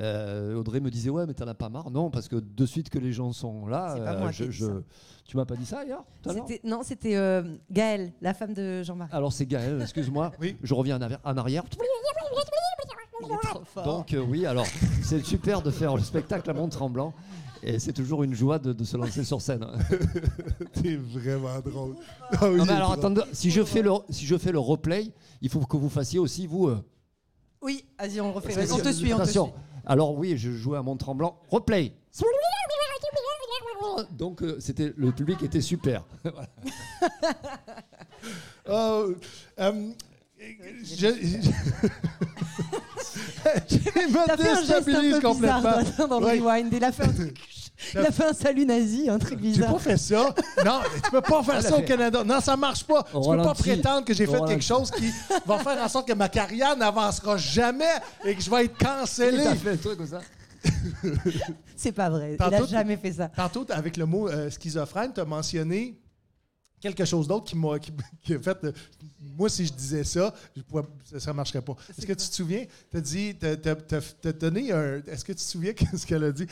Euh, Audrey me disait ouais mais t'en as pas marre non parce que de suite que les gens sont là pas euh, moi qui je, ai dit je- ça. tu m'as pas dit ça hier tout à l'heure C'était- Non, c'était euh, Gaëlle, la femme de Jean-Marie. alors c'est Gaël excuse-moi Oui. je reviens en arrière, en arrière. donc euh, oui alors c'est super de faire le spectacle à Mont-Tremblant et c'est toujours une joie de, de se lancer sur scène T'es vraiment drôle. Ah oui, Non, mais alors drôle. attendez, si je fais le si je fais le replay, il faut que vous fassiez aussi vous. euh, Oui, vas-y, on refait. parce que On te suit, on te suit. attention. Alors oui, je jouais à Mont-Tremblant. Replay. Donc euh, c'était le public était super. Ah, euh, il me T'as fait un geste un déstabilise peu bizarre complètement. dans, dans le Ouais. rewind. Il a fait un truc. Il a fait un salut nazi, un truc bizarre. pas fait ça. Non, tu peux pas faire a ça au Canada. Non, ça marche pas. Au tu peux pas prétendre que j'ai fait quelque chose qui va faire en sorte que ma carrière n'avancera jamais et que je vais être cancellé. T'as fait un truc comme ça? C'est pas vrai. Il Tantôt, a tu- jamais fait ça. Tantôt, avec le mot euh, schizophrène, tu as mentionné quelque chose d'autre qui m'a qui, qui a fait. euh, moi, si je disais ça, je pourrais- ça ne marcherait pas. Est-ce que tu te souviens? Tu as dit. T'as, t'as- t'as- t'as donné un. Est-ce que tu te souviens ce qu'elle a dit?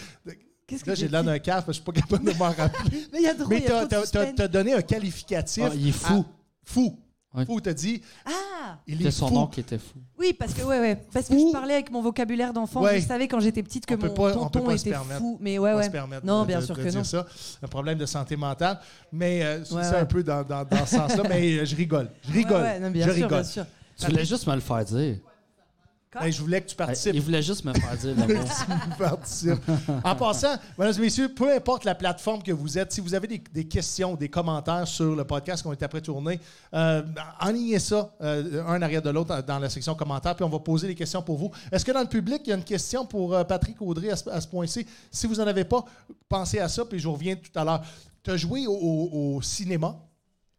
Qu'est-ce que Là, j'ai l'air d'un caf, je suis pas capable de m'en rappeler. Mais il y a trop, Mais il y a t'as, trop de t'as- t'as- suspense. t'as donné un qualificatif. Ah, il est fou. à- fou. Ouais. Fou, t'as dit. Ah Il est son fou. oncle était fou. Oui, parce que ouais, ouais, parce que Fou. je parlais avec mon vocabulaire d'enfant. Ouais. Je savais quand j'étais petite que On peut mon pas- on peut tonton pas se était permettre. fou. Mais On ouais, va ouais. se permettre Non, de- bien de- sûr de que dire non. ça. Un problème de santé mentale. Mais euh, c'est Ouais, un peu dans, dans- dans ce sentlà. mais euh, je rigole. Je rigole. Ouais, ouais, non, bien je sûr, rigole. bien sûr. Tu voulais juste me le faire dire. Ben, je voulais que tu participes. Il voulait juste me faire dire le mot. participe. En passant, mesdames et messieurs, peu importe la plateforme que vous êtes, si vous avez des, des questions, des commentaires sur le podcast qu'on est après tourné, euh, enlignez ça euh, un arrière de l'autre dans, la section commentaires, puis on va poser des questions pour vous. Est-ce que dans le public, il y a une question pour euh, Patrick Audrey à ce, à ce point-ci? Si vous n'en avez pas, pensez à ça, puis je vous reviens tout à l'heure. Tu as joué au, au- au cinéma?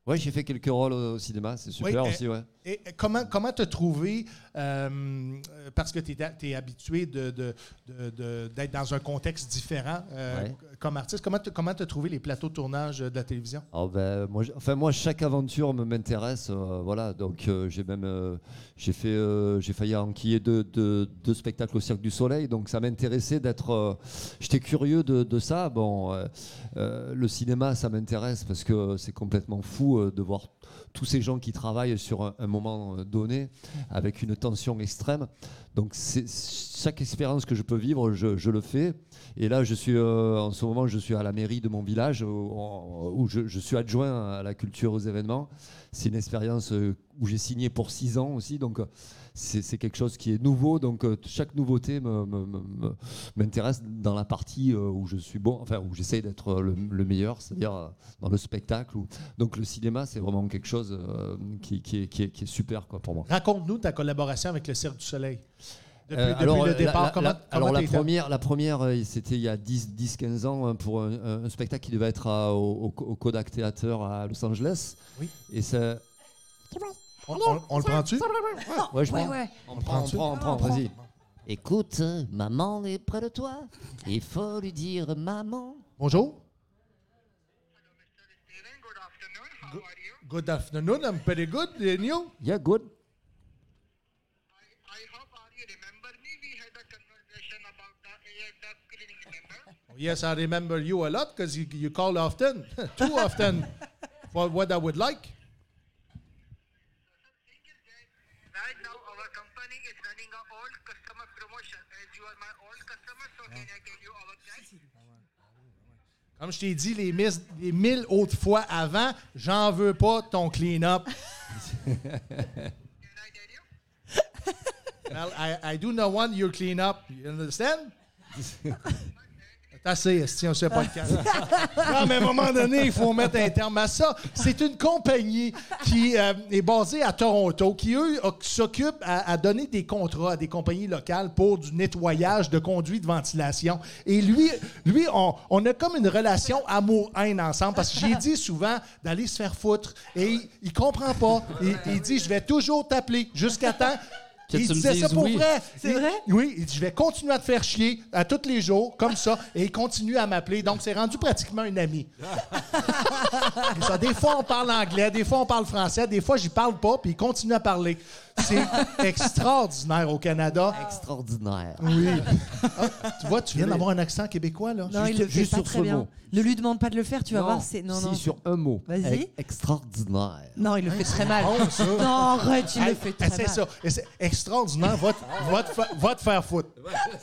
Ouais, j'ai fait quelques rôles au cinéma, c'est super Oui, aussi, ouais. Et comment comment te trouver euh, parce que tu es, habitué de, de- de- de- d'être dans un contexte différent euh, Ouais. comme artiste. Comment te, comment te trouver les plateaux de tournage de la télévision? Alors, ben, moi, enfin, moi, chaque aventure me m'intéresse. euh, voilà, donc j'ai même j'ai fait j'ai failli enquiller deux, deux, deux spectacles au Cirque du Soleil. Donc ça m'intéressait d'être. J'étais curieux de, ça. Bon, le cinéma, ça m'intéresse parce que c'est complètement fou de voir tous ces gens qui travaillent sur un, moment euh, donné avec une tension extrême. Donc chaque expérience que je peux vivre, je, le fais. Et là, je suis euh, en ce moment, je suis à la mairie de mon village où, je, je suis adjoint à la culture aux événements. C'est une expérience euh, où j'ai signé pour six ans aussi. Donc, c'est quelque chose qui est nouveau. Donc, euh, chaque nouveauté m'intéresse dans la partie euh, où je suis bon, enfin, où j'essaye d'être le, le meilleur, c'est-à-dire euh, dans le spectacle. où- Donc, le cinéma, c'est vraiment quelque chose euh, qui, qui est, qui est- qui est super quoi, pour moi. Raconte-nous ta collaboration avec le Cirque du Soleil. Depuis, Euh, depuis alors, le la- départ, la- comment, la- comment alors la première, la première euh, c'était il y a 10-15 ans hein, pour un, spectacle qui devait être à- au, au- au Kodak Theater à Los Angeles. Oui. Et ça, On, on- on le prend-tu? ouais, je Ouais, prends. ouais. On prend, on prend, on prend, vas-y. Écoute, maman est près de toi. Il faut lui dire maman. Bonjour. Good afternoon. How are you? Good afternoon. I'm pretty good. And you? Yeah, good. I hope are you remember me? We had a conversation about the air duct cleaning, remember? Yes, I remember you a lot because you, you call often. Too often for what I would like? Comme je t'ai dit les, mis- les mille autres fois avant, j'en veux pas ton clean-up. Well, I, I do not want your clean-up. You understand? C'est assez, esti, on se pas le casse. Non, mais à un moment donné, il faut mettre un terme à ça. C'est une compagnie qui euh, est basée à Toronto, qui, eux, oc- s'occupent à, à donner des contrats à des compagnies locales pour du nettoyage de conduits de ventilation. Et lui, lui on, on a comme une relation amour-haine ensemble, parce que j'ai dit souvent d'aller se faire foutre. Et il, il comprend pas. Il, il dit, je vais toujours t'appeler jusqu'à temps... Que il tu me disait ça pour oui. vrai. C'est vrai? oui, il dit, je vais continuer à te faire chier à tous les jours, comme ça, et il continue à m'appeler. Donc, c'est rendu pratiquement un ami. Ça, des fois, on parle anglais, des fois, on parle français, des fois, j'y parle pas, puis il continue à parler. C'est extraordinaire au Canada. Extraordinaire. Oui. Ah, tu vois, tu viens d'avoir un accent québécois, là. Non, Juste- il le fait juste pas sur très ce bien. mot. Ne lui demande pas de le faire, tu vas voir. C'est non, si, non. sur un mot. Vas-y. E- Extraordinaire. Non, il le fait très mal. bon, ça. Non, arrête, il le fait très mal. ça. Essaie- extraordinaire. Va te, va, te fa- va te faire foutre.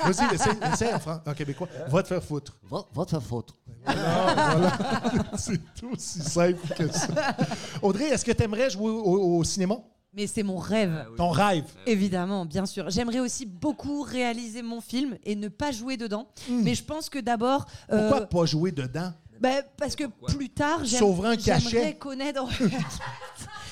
Vas-y, essaie, essaie en, fran- en québécois. Va te faire foutre. Va, va te faire foutre. C'est aussi simple que ça. Audrey, est-ce que tu aimerais jouer au, au cinéma? Mais c'est mon rêve. Ton rêve. Évidemment, bien sûr. J'aimerais aussi beaucoup réaliser mon film et ne pas jouer dedans. Mais je pense que d'abord. euh, Pourquoi pas jouer dedans? bah, Parce que plus tard, j'aime- Sauver un cachet. j'aimerais connaître.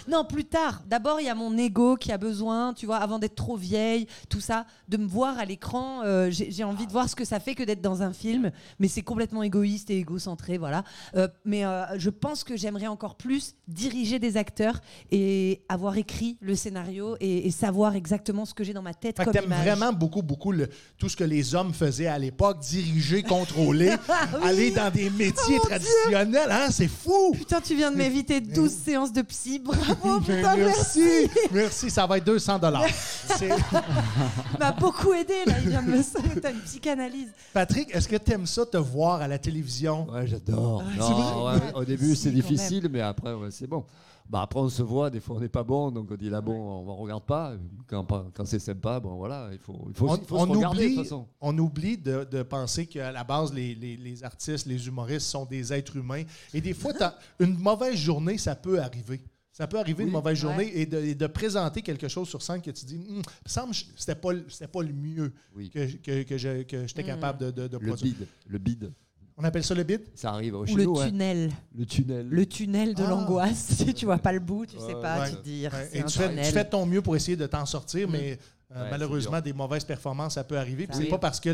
non, plus tard. D'abord, il y a mon ego qui a besoin, tu vois, avant d'être trop vieille, tout ça, de me voir à l'écran. euh, J'ai envie de voir ce que ça fait que d'être dans un film, mais c'est complètement égoïste et égocentré, voilà. Euh, mais euh, je pense que j'aimerais encore plus diriger des acteurs et avoir écrit le scénario et, et savoir exactement ce que j'ai dans ma tête Fait comme image. vraiment beaucoup, beaucoup le- tout ce que les hommes faisaient à l'époque, diriger, contrôler, aller dans des métiers traditionnels, hein? C'est fou! Putain, tu viens de m'éviter 12 séances de psy. Bravo, Putain, merci. merci, merci, ça va être 200 dollars. m'a beaucoup aidé là, il vient de me T'as une psychanalyse. Patrick, est-ce que tu aimes ça te voir à la télévision? Ouais, j'adore. ouais, au début, Si, c'est difficile, mais après, ouais, c'est bon. Bah, après, on se voit, des fois, on n'est pas bon, donc on dit là, bon, on ne regarde pas. Quand, quand c'est sympa, bon, voilà, il faut, il faut, On, il faut on se regarder, de oublie, toute façon. on oublie de, de penser qu'à la base, les, les- les artistes, les humoristes sont des êtres humains. Et des fois, t'as- une mauvaise journée, ça peut arriver. Ça peut arriver une mauvaise journée et de, et de présenter quelque chose sur scène que tu dis, Hum, semble que c'était pas, le- c'était pas le mieux Oui. que, que, que je- que j'étais capable de, de, de Le produire. bide, le bide, On appelle ça le bid? ça arrive Ou chez le nous, hein. tunnel. Le tunnel. Le tunnel de Ah. l'angoisse. Si tu vois pas le bout, tu sais pas, Ouais. tu te dis. Ouais. c'est Et tu fais, tu ton mieux pour essayer de t'en sortir, mais euh, Ouais, malheureusement, des mauvaises performances, ça peut arriver. C'est pas parce que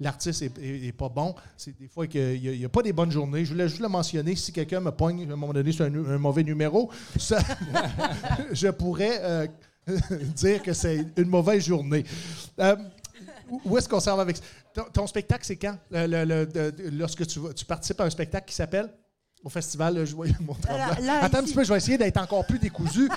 l'artiste est, est- est pas bon. C'est des fois qu'il n'y a, pas des bonnes journées. Je voulais juste le mentionner. Si quelqu'un me pogne à un moment donné sur un, mauvais numéro, ça- je pourrais euh, dire que c'est une mauvaise journée. Euh, où est-ce qu'on s'en va avec ça? Ton, ton spectacle, c'est quand? Le- le- le- de- de- lorsque tu, participes à un spectacle qui s'appelle? Au festival, je voyais mon là, Attends un petit peu, je vais essayer d'être encore plus décousu.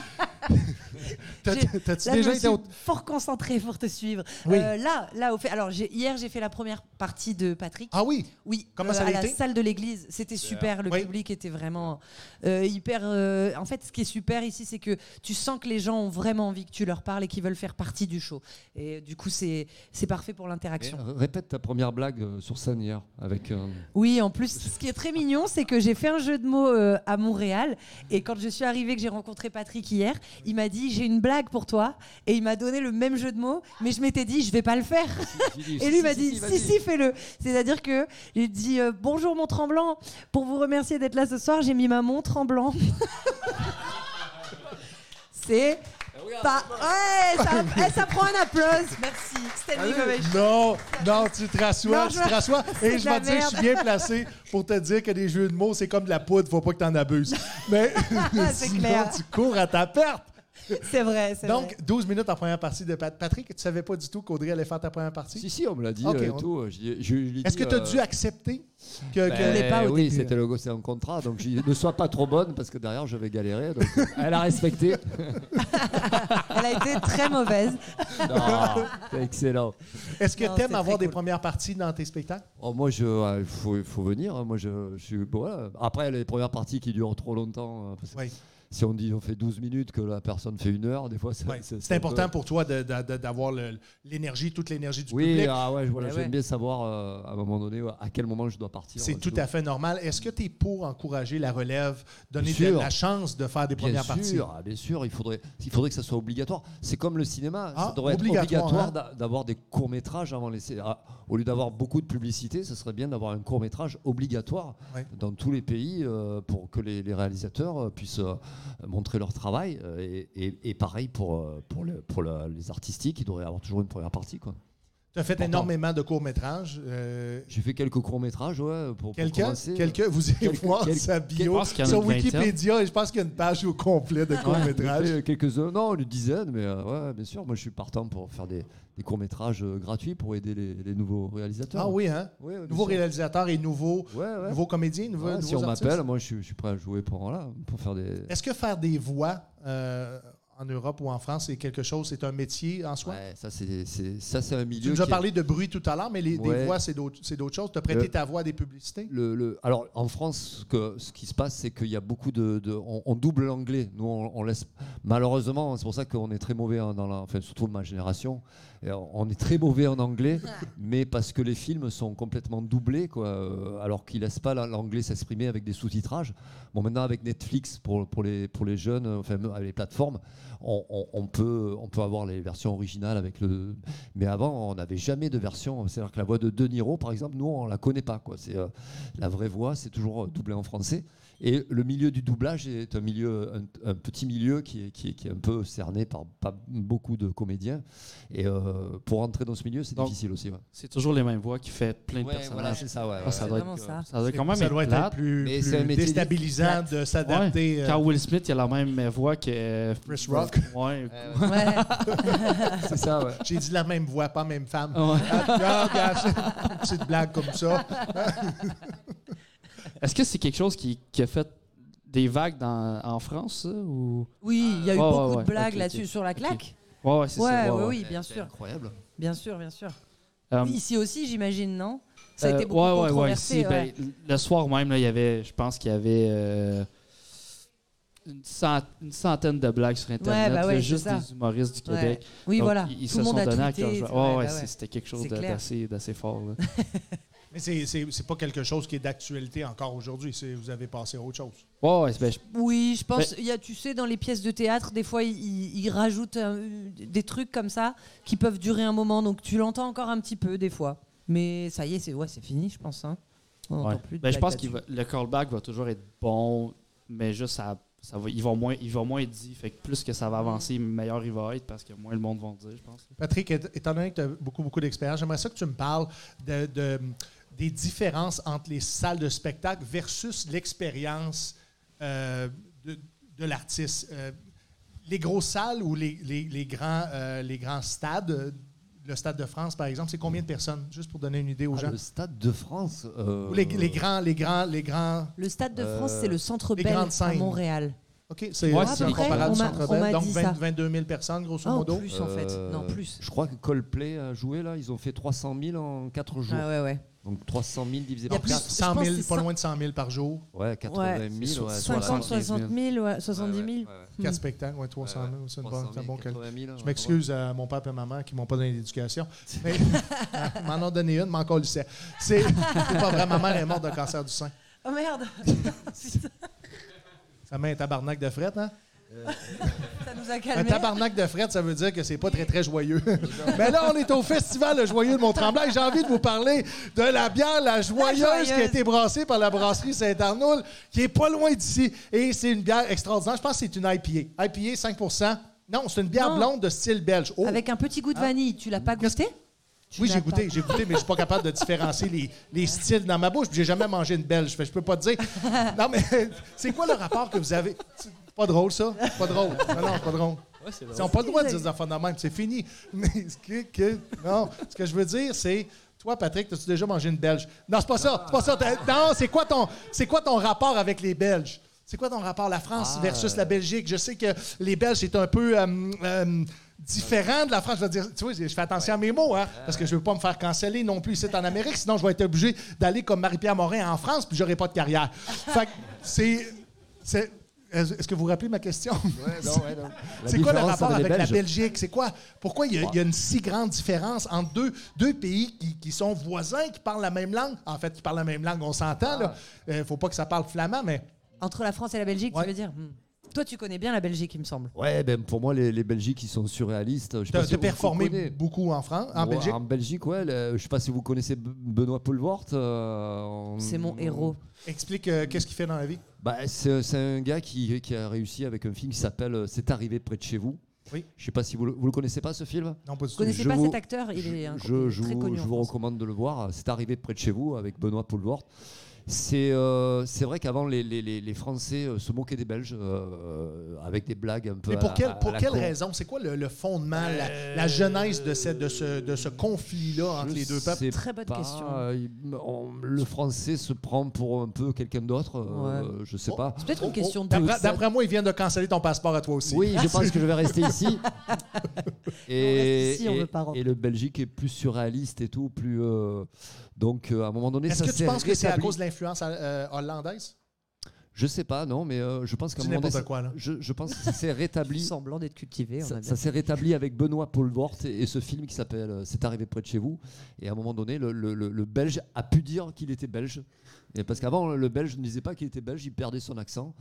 T'as-tu déjà été fort concentrée pour te suivre. Oui. Euh, là, là, au fait, alors hier j'ai fait la première partie de Patrick. Ah oui? Oui, Comment euh, ça a à la salle de l'église, c'était super. Le Oui. public était vraiment euh, hyper. euh, en fait, ce qui est super ici, c'est que tu sens que les gens ont vraiment envie que tu leur parles et qu'ils veulent faire partie du show. Et du coup, c'est c'est parfait pour l'interaction. Répète ta première blague euh, sur scène hier avec. euh, Oui, en plus, ce qui est très mignon, c'est que j'ai fait un jeu de mots euh, à Montréal. Et quand je suis arrivée, que j'ai rencontré Patrick hier, il m'a dit J'ai une blague pour toi. Et il m'a donné le même jeu de mots, mais je m'étais dit Je vais pas le faire. Et lui si, m'a dit si, Si, fais-le. C'est-à-dire que j'ai dit euh, Bonjour, mon tremblant. Pour vous remercier d'être là ce soir, j'ai mis ma montre en blanc. C'est. pas- Ouais, ça, eh, ça prend un applause. Merci. Ovation. Non, non, tu te rassois, Non, tu te me- rassois. Et je vais te dire, je suis bien placé pour te dire que des jeux de mots, c'est comme de la poudre, faut pas que t'en abuses. Mais sinon, clair. tu cours à ta perte. C'est vrai, c'est Donc, vrai. 12 minutes en première partie de Pat- Patrick. Tu savais pas du tout qu'Audrey allait faire ta première partie? Si, si, on me l'a dit Ok, euh, on- tout. Je, je- je ai Est-ce que tu as euh, dû accepter que. ben, que- pas au oui, début. c'était le c'est un contrat, donc dit, ne sois pas trop bonne parce que derrière je vais galérer. Donc, euh, elle a respecté. Elle a été très mauvaise. Non, c'est excellent. Est-ce que tu aimes avoir des premières parties dans tes spectacles? Oh, moi, je, il faut, venir. hein. Moi, je, je suis. bon, voilà. Après, les premières parties qui durent trop longtemps. euh, parce Oui. Si on dit on fait 12 minutes, que la personne fait une heure, des fois, c'est Ouais. c'est- important peu- pour toi de- de- de- d'avoir le- l'énergie, toute l'énergie du Oui, public. ah ouais, voilà, Eh j'aime ouais. bien savoir euh, à un moment donné à quel moment je dois partir. C'est tout dois- à fait normal. Est-ce que tu es pour encourager la relève, donner Bien de sûr. la chance de faire des Bien premières sûr, parties? ah, bien sûr, il faudrait, il faudrait que ça soit obligatoire. C'est comme le cinéma, Ah, ça devrait obligatoire, être obligatoire hein. d'a- d'avoir des courts métrages avant les. ah, au lieu d'avoir beaucoup de publicité, ce serait bien d'avoir un court métrage obligatoire Ouais. dans tous les pays euh, pour que les, les réalisateurs euh, puissent euh, montrer leur travail. euh, et, pareil pour, euh, les artistiques, il devrait avoir toujours une première partie. Tu as fait énormément de courts-métrages. euh, J'ai fait quelques courts métrages, ouais, pour, pour Quelqu'un, quelqu'un, vous irez Quelques- voir quelques- sa bio sur. Wikipédia et je pense qu'il y a une page au complet de courts-métrages. quelques-uns, non, une dizaine, mais euh, ouais, bien sûr. Moi, je suis partant pour faire des, des courts métrages gratuits pour aider les, les nouveaux réalisateurs. Ah oui, hein? Nouveaux réalisateurs et nouveaux, Ouais, ouais. nouveaux comédiens, nouveaux, Ouais, nouveaux si on artistes. m'appelle, moi, je suis, je suis prêt à jouer pour voilà, pour faire des. Est-ce que faire des voix euh, en Europe ou en France, c'est quelque chose, c'est un métier en soi? Ouais, ça c'est, c'est- ça c'est un Tu milieu. nous as est- parlé de bruit tout à l'heure, mais les, des voix, c'est d'autres, choses. Tu as prêté Le- ta voix à des publicités? Le, le- alors en France, ce, que, ce qui se passe, c'est qu'il y a beaucoup de, de- on, on double l'anglais. Nous, on, on laisse malheureusement, c'est pour ça qu'on est très mauvais hein, dans la, enfin surtout ma génération. On est très mauvais en anglais, mais parce que les films sont complètement doublés, quoi, euh, alors qu'ils laissent pas la- l'anglais s'exprimer avec des sous-titrages. Bon, maintenant avec Netflix pour, les jeunes, euh, enfin avec les plateformes, on, peut avoir les versions originales avec le. Mais avant, on n'avait jamais de version. C'est-à-dire que la voix de De Niro, par exemple, nous on la connaît pas, quoi. C'est euh, la vraie voix, c'est toujours euh, doublé en français. Et le milieu du doublage est un milieu, un, un petit milieu qui est, qui, est, qui est un peu cerné par pas beaucoup de comédiens. Et euh, pour entrer dans ce milieu, c'est difficile aussi. Ouais. C'est toujours les mêmes voix qui fait plein de Ouais, personnages. voilà, c'est ça. Ouais, Ah, ouais. ça doit être, ça. ça doit être quand même ça doit être plate. plus, plus déstabilisant de s'adapter. Ouais. euh, Quand Will Smith, il a la même voix que Chris Rock. Ouais. Ouais. c'est ça, ouais. J'ai dit la même voix, pas même femme. Ouais. Ah, regarde, c'est- Petite blague comme ça. Est-ce que c'est quelque chose qui, qui a fait des vagues dans- en France, ça, ou? Oui, il y a eu Ouais, beaucoup ouais, ouais. de blagues là-dessus sur la claque. Ouais, ouais, c'est Ouais, ça. ouais, ouais. oui, bien C'est sûr. incroyable. Bien sûr, bien sûr. Euh, Ici aussi, j'imagine, non? Ça a euh, été beaucoup ouais, ouais, ouais, controversé. ici, ouais. ben, le soir même, là, il y avait, je pense qu'il y avait euh, une, cent- une centaine de blagues sur Internet, bah ouais, là, c'est juste des humoristes du Ouais. Québec. Oui, Donc, voilà. Ils, ils Tout se le monde sont a donnés à cœur joie. Ouais, ouais, bah ouais. c'était quelque chose d'assez fort. Mais c'est- c'est c'est pas quelque chose qui est d'actualité encore aujourd'hui. Vous avez passé à autre chose. Ben, je- Oui, je pense. Il y a, tu sais, dans les pièces de théâtre, des fois, ils, ils- ils rajoutent euh, des trucs comme ça qui peuvent durer un moment. Donc, tu l'entends encore un petit peu, des fois. Mais ça y est, c'est ouais, c'est fini, je pense. hein. On n'entend ouais. plus de Ben, je pense que le callback va toujours être bon, mais juste ça, ça va, il, va moins, il va moins être dit. Fait que plus que ça va avancer, meilleur il va être parce que moins le monde va le dire, je pense. Patrick, étant étant donné que tu as beaucoup, beaucoup d'expérience, j'aimerais ça que tu me parles de, de- des différences entre les salles de spectacle versus l'expérience euh, de, de l'artiste. Euh, les grosses salles ou les, les- les grands, euh, les grands stades, le Stade de France, par exemple, c'est combien de personnes? Juste pour donner une idée aux Ah, gens. le Stade de France. euh, Ou les, les grands, les grands, les grands. Le Stade de France, Euh, c'est le Centre Bell à scènes. Montréal. OK, c'est Ouais, comparable Centre Bell. Donc dit 20 ça. 22 000 personnes, grosso Oh, modo. plus en fait. Euh, Non, plus. Je crois que Coldplay a joué là, ils ont fait 300 000 en 4 jours. Ah ouais, ouais. Donc 300 000 divisé par plus- 4. 100 je pense 000, que c'est pas loin de 100 000 par jour. Ouais, 80 000. ouais, 50, 75 60 000, ouais, 70 000. Ouais, Quatre spectacles, ouais, 300 000. C'est une bonne- 300 c'est un 000, bon calcul. 80 000, Je m'excuse à mon père et ma mère qui m'ont pas donné d'éducation. Mais ils m'en ont donné une, mais encore lycée. C'est c'est pas vrai. Ma mère est morte d'un cancer du sein. Oh merde Ça met un tabarnak de fret, hein? Ça nous a Un tabarnak de fret, ça veut dire que c'est pas très, très joyeux. Mais là, on est au Festival Le Joyeux de Mont-Tremblant et j'ai envie de vous parler de la bière La Joyeuse, Joyeuse. qui a été brassée par la brasserie Saint-Arnoul, qui est pas loin d'ici. Et c'est une bière extraordinaire. Je pense que c'est une IPA. IPA, 5% Non, c'est une bière Non. blonde de style belge. Oh, Avec un petit goût de vanille. Tu l'as pas goûté? Tu Oui, j'ai goûté, j'ai goûté, mais je suis pas capable de différencier les, les styles dans ma bouche. J'ai jamais mangé une belge. Je peux pas te dire. Non, mais c'est quoi le rapport que vous avez? Pas drôle, ça? Pas drôle. Non, pas drôle. Ils n'ont pas le droit de dire des affaires de même. C'est fini. Mais ce que, que- non, ce que je veux dire, c'est. Toi, Patrick, as-tu déjà mangé une belge? Non, c'est pas ça. C'est pas ça. Non, c'est quoi ton, c'est quoi ton rapport avec les Belges? C'est quoi ton rapport? La France versus la Belgique? Je sais que les Belges, c'est un peu euh, euh, différent de la France. Je veux dire, tu vois, je fais attention à mes mots, hein, parce que je veux pas me faire canceller non plus ici en Amérique, sinon je vais être obligé d'aller comme Marie-Pierre Morin en France, puis j'aurai pas de carrière. Fait que c'est. C'est- Est-ce que vous vous rappelez ma question? C'est quoi le rapport avec la Belgique? C'est quoi? Pourquoi il y, a, il y a une si grande différence entre deux, deux pays qui, qui sont voisins, qui parlent la même langue? En fait, qui parlent la même langue, on s'entend. Il ne faut pas que ça parle flamand, mais Entre la France et la Belgique, Ouais. tu veux dire? Hmm. Toi, tu connais bien la Belgique, il me semble. Ouais, ben pour moi, les, les Belgiques, ils sont surréalistes. Je tu as si performé beaucoup en France, en Ouais, Belgique. En Belgique, ouais. le- je sais pas si vous connaissez Benoît Poulvort. euh, C'est mon héros. Explique euh, qu'est-ce qu'il fait dans la vie. Bah, c'est c'est un gars qui, qui a réussi avec un film qui s'appelle euh, C'est arrivé près de chez vous. Oui. Je sais pas si vous le, vous le connaissez pas ce film? Non, pas du Vous tout. connaissez Je pas vous- cet acteur? Il est un- je, je très vous, connu. je en vous recommande de le voir. C'est arrivé près de chez vous avec Benoît Poulvort. C'est euh, c'est vrai qu'avant, les, les- les- les Français euh, se moquaient des Belges euh, avec des blagues un peu. Mais à pour la- quelle, à pour la quelle raison? C'est quoi le, le fondement, la, la genèse de, cette- de ce, de ce conflit-là entre les deux peuples? sais Très bonne pas, question. euh, il- on- le français se prend pour un peu quelqu'un d'autre. euh, Je sais Oh. pas. C'est peut-être une question de D'après moi, ils viennent de canceller ton passeport à toi aussi. Oui, je pense que je vais rester ici. et, reste ici, on et- veut pas rentrer. et le Belgique est plus surréaliste et tout, plus. Euh, donc, euh, à un moment donné, Est-ce ça que tu penses que c'est à rétabli. cause de l'influence euh, hollandaise? Je sais pas, non, mais euh, je pense qu'à un moment donné, quoi, là. Je, je pense que ça s'est rétabli. Semblant d'être cultivé. on Ça, s'est rétabli avec Benoît Poulvort et, et ce film qui s'appelle euh, C'est arrivé près de chez vous. Et à un moment donné, le, le- le- le Belge a pu dire qu'il était belge. Et parce qu'avant, le Belge ne disait pas qu'il était belge, il perdait son accent.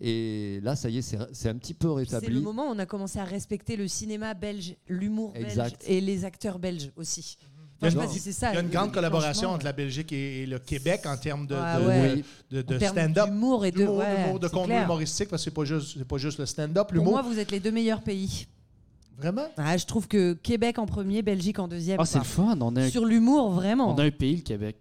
Et là, ça y est, c'est c'est un petit peu C'est le rétabli. moment où on a commencé à respecter le cinéma belge, l'humour belge Exact. et les acteurs belges aussi. Il y a Enfin, je une- sais pas si c'est ça. Il y a une grande collaboration entre la Belgique et, et le Québec en termes de, Ah de- ouais. Oui. de- de en termes stand-up. d'humour et de, ouais, d'humour, de contenu clair. humoristique, parce que c'est pas juste, pas juste le stand-up, Pour moi, vous êtes les deux meilleurs pays. Vraiment? Ah, je trouve que Québec en premier, Belgique en deuxième. Ah, c'est le fun. On a un, Sur l'humour, vraiment. on a un pays, le Québec.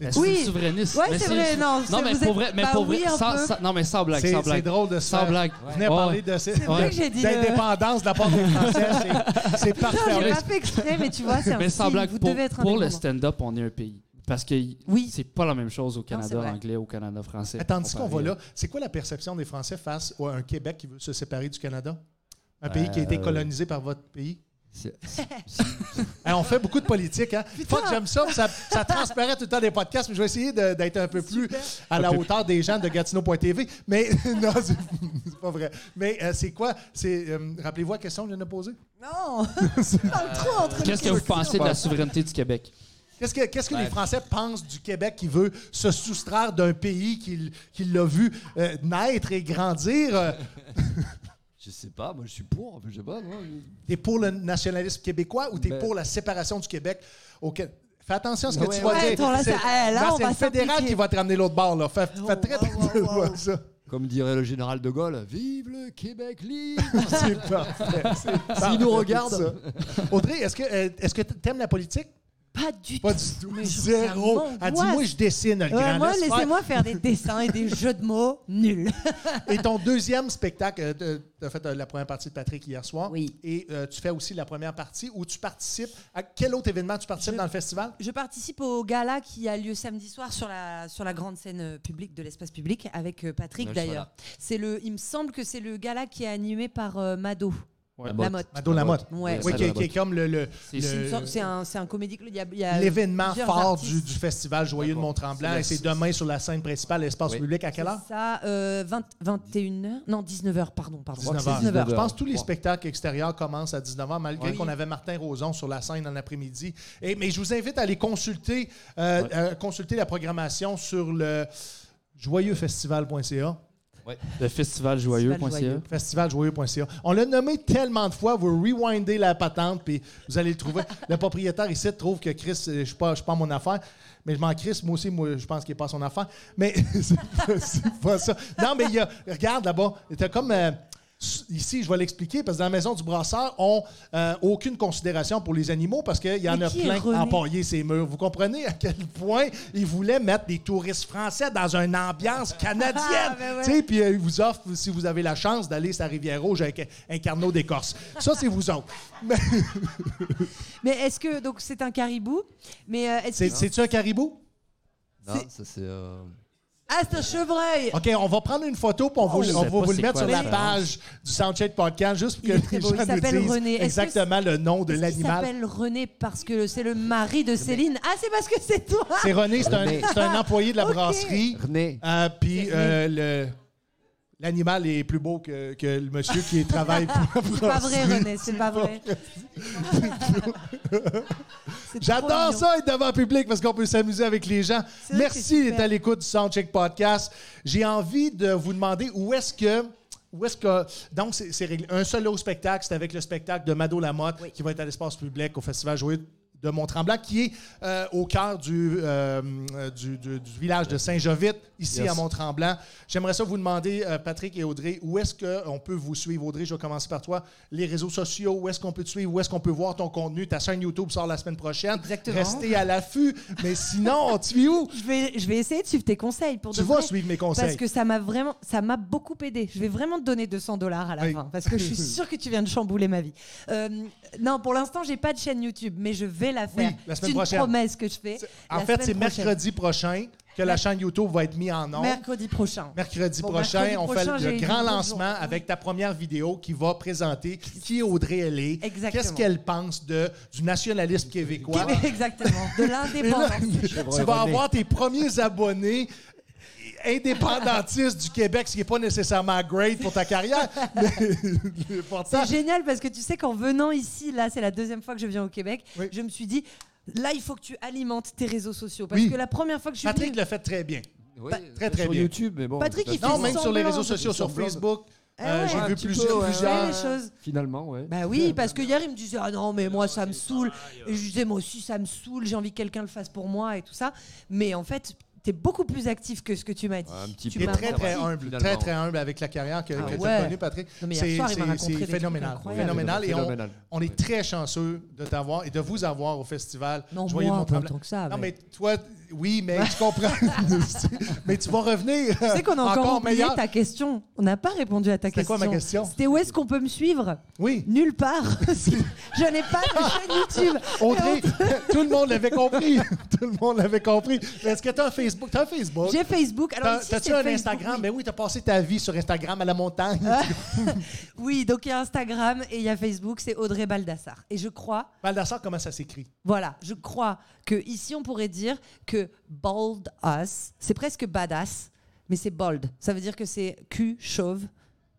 C'est- C'est Oui. souverainiste. C'est vrai, non, Non, c'est- mais pour vrai, mais pour vrai, sans, sans- non, mais sans blague, C'est sans c'est blague. drôle de se Sans blague. Vous venez Ouais. parler de ces- vrai que j'ai dit le- d'indépendance de la part des Français. c'est- C'est Non, parfait. j'ai pas fait exprès, mais tu vois, c'est un Mais sans blague, vous pour, devez être pour le stand-up, on est un pays. Parce que Oui. c'est pas la même chose au c'est Canada vrai. anglais, au Canada français. Tandis qu'on va là, c'est quoi la perception des Français face à un Québec qui veut se séparer du Canada? Un pays qui a Euh, été colonisé par votre pays? C'est- Hein, on fait beaucoup de politique. Hein? Fuck, j'aime ça, ça. Ça transparaît tout le temps des podcasts, mais je vais essayer de- d'être un peu plus à la hauteur des gens de Gatineau.tv. Mais non, c'est c'est pas vrai. Mais euh, c'est quoi? C'est euh, Rappelez-vous la question que je viens de poser? Non Trop entre Qu'est-ce que vous pensez de la souveraineté du Québec? Qu'est-ce que, qu'est-ce que les Français pensent du Québec qui veut se soustraire d'un pays qui, qui l'a vu euh, naître et grandir? Euh, Je sais pas, moi je suis pour, je sais pas. T'es pour le nationalisme québécois ou t'es Ben- pour la séparation du Québec au? Fais attention à ce que Ouais, tu vas ouais, dire. attends, là, c'est là, ben, le fédéral qui va te ramener l'autre bord. Là. Fais, fais très attention à ça. Comme dirait le général de Gaulle, vive le Québec libre C'est parfait. parfait, nous regarde. ça. Audrey, est-ce que euh, est-ce que t'aimes la politique? Pas du Pas tout. du tout. Mais Zéro. Elle dit, moi, je dessine le Ouais, grand. moi, laissez-moi faire des dessins et des jeux de mots nuls. Et ton deuxième spectacle, tu as fait euh, la première partie de Patrick hier soir. Oui. Et euh, tu fais aussi la première partie où tu participes. À quel autre événement tu participes Je- dans le festival? Je participe au gala qui a lieu samedi soir sur la, sur la grande scène euh, publique de l'espace public avec euh, Patrick d'ailleurs. C'est le, il me semble que c'est le gala qui est animé par euh, Mado Ouais. La Lamotte. Mado Lamotte. Ouais. Oui, ça, qui, la qui est comme le- le- C'est- un, un comédie club. L'événement fort du, du festival Joyeux de. Mont-Tremblant. C'est Et c'est la- demain sur la scène principale, l'espace Oui. public. À quelle heure? C'est ça, euh, 20 21h Non, 19h, pardon. pardon. 19 C'est heures. 19h. Je pense que tous les spectacles extérieurs commencent à 19h, malgré Oui. qu'on avait Martin Roson sur la scène en après-midi. Mais je vous invite à aller consulter, euh, Ouais. euh, consulter la programmation sur le joyeuxfestival.ca. Le festival joyeux.ca. joyeux. Festivaljoyeux.ca. On l'a nommé tellement de fois, vous rewindez la patente, puis vous allez le trouver. le propriétaire ici trouve que Chris, euh, je ne suis pas, je suis pas mon affaire, mais je m'en crisse, moi aussi, moi, je pense qu'il n'est pas son affaire. Mais c'est pas, pas ça. Non, mais il y a, regarde là-bas, t'as comme. euh, Ici, je vais l'expliquer, parce que dans la maison du brasseur, on n'a aucune considération pour les animaux parce qu'il y en Mais a plein René? empaillés ces murs. Vous comprenez à quel point ils voulaient mettre des touristes français dans une ambiance canadienne? Ah, ben ouais. Tu sais, puis euh, ils vous offrent, si vous avez la chance, d'aller sur la Rivière-Rouge avec un, carnot d'écorce. Ça, c'est vous autres. Mais Mais est-ce que. Donc, c'est un caribou. Mais euh, est-ce c'est- que. C'est-tu un caribou? Non, ça c'est. euh, Ah, c'est un chevreuil OK, on va prendre une photo puis on va, Oh, on va vous le mettre quoi sur la page du Soundcheck Podcast, juste pour que Il est très les beau. gens Il nous disent René. Exactement le nom de l'animal. s'appelle René parce que c'est le mari de Céline? Ah, c'est parce que c'est toi C'est René, c'est un, un employé de la brasserie. René. Euh, Puis euh, le- l'animal est plus beau que, que le monsieur qui travaille pour la C'est pas vrai. René, c'est pas vrai. J'adore ça être devant le public parce qu'on peut s'amuser avec les gens. Merci d'être à l'écoute du Soundcheck Podcast. J'ai envie de vous demander où est-ce que. Où est-ce que. Donc, c'est réglé. Un seul autre spectacle, c'est avec le spectacle de Mado Lamotte Oui. qui va être à l'espace public au Festival Joyeux de Mont-Tremblant, qui est euh, au cœur du, euh, du, du- du village de Saint-Jovite, ici Yes. à Mont-Tremblant. J'aimerais ça vous demander, euh, Patrick et Audrey, où est-ce qu'on peut vous suivre? Audrey, je vais commencer par toi. Les réseaux sociaux, où est-ce qu'on peut te suivre? Où est-ce qu'on peut voir ton contenu? Ta chaîne YouTube sort la semaine prochaine. Exactement. Restez à l'affût. Mais sinon, on te suit où? Je vais, je vais essayer de suivre tes conseils pour Tu de vas vrai, suivre mes conseils. Parce que ça m'a vraiment, ça m'a beaucoup aidé. Je vais vraiment te donner 200 dollars à la Oui. fin, parce que je suis sûre que tu viens de chambouler ma vie. Euh, non, pour l'instant, j'ai pas de chaîne YouTube, mais je vais la faire. Oui, la c'est une prochaine. promesse que je fais. En la fait, c'est prochaine. mercredi prochain que la chaîne YouTube va être mise en ondes. Mercredi prochain. Mercredi Bon, prochain, mercredi on prochain, fait le grand lancement avec ta première vidéo qui va présenter qui Audrey elle est, Exactement. qu'est-ce qu'elle pense de, du nationalisme québécois? Exactement. De l'indépendance. tu vas avoir tes premiers abonnés indépendantistes du Québec, ce qui n'est pas nécessairement great pour ta carrière. C'est génial parce que tu sais qu'en venant ici, là, c'est la deuxième fois que je viens au Québec, Oui. je me suis dit, là, il faut que tu alimentes tes réseaux sociaux. Parce Oui. que la première fois que je suis Patrick venue- le fait très bien. Oui, très, très sur bien. YouTube, mais bon. Patrick, il fait Non, même sur les réseaux sociaux, sur. Facebook. Ah euh, ouais. J'ai vu plusieurs. choses. Finalement, ouais. Bah oui, parce que hier, il me disait Ah non, mais moi, ça me saoule. Et je disais Moi aussi, ça me saoule, j'ai envie que quelqu'un le fasse pour moi et tout ça. Mais en fait, t'es beaucoup plus actif que ce que tu m'as dit. Un petit Tu m'as très, très humble. Très, très humble avec la carrière que, Ah que tu as connue, Patrick. C'est phénoménal. Phénoménal. Et on, est très chanceux de t'avoir et de vous avoir au festival. Non, Joyeux moi, pas autant que ça. Non, mais- mais toi, oui, mais tu comprends. mais tu vas revenir. Tu sais qu'on a encore, oublié meilleur. ta question. On n'a pas répondu à ta C'était question. quoi ma question? C'était où est-ce qu'on peut me suivre? Oui. Nulle part. je n'ai pas de chaîne YouTube. Audrey, tout le monde l'avait compris. tout le monde l'avait compris. Mais Est-ce que tu as un Facebook? Tu as un Facebook? J'ai Facebook. Alors T'as- ici, T'as-tu c'est un Facebook, Instagram? oui. Ben oui, t'as passé ta vie sur Instagram à la montagne. Oui, donc il y a Instagram et il y a Facebook, c'est Audrey Baldassar. Et je crois, Val d'Assar, comment ça s'écrit? voilà, je crois que ici on pourrait dire que bold us, c'est presque badass, mais c'est bold. Ça veut dire que c'est cul chauve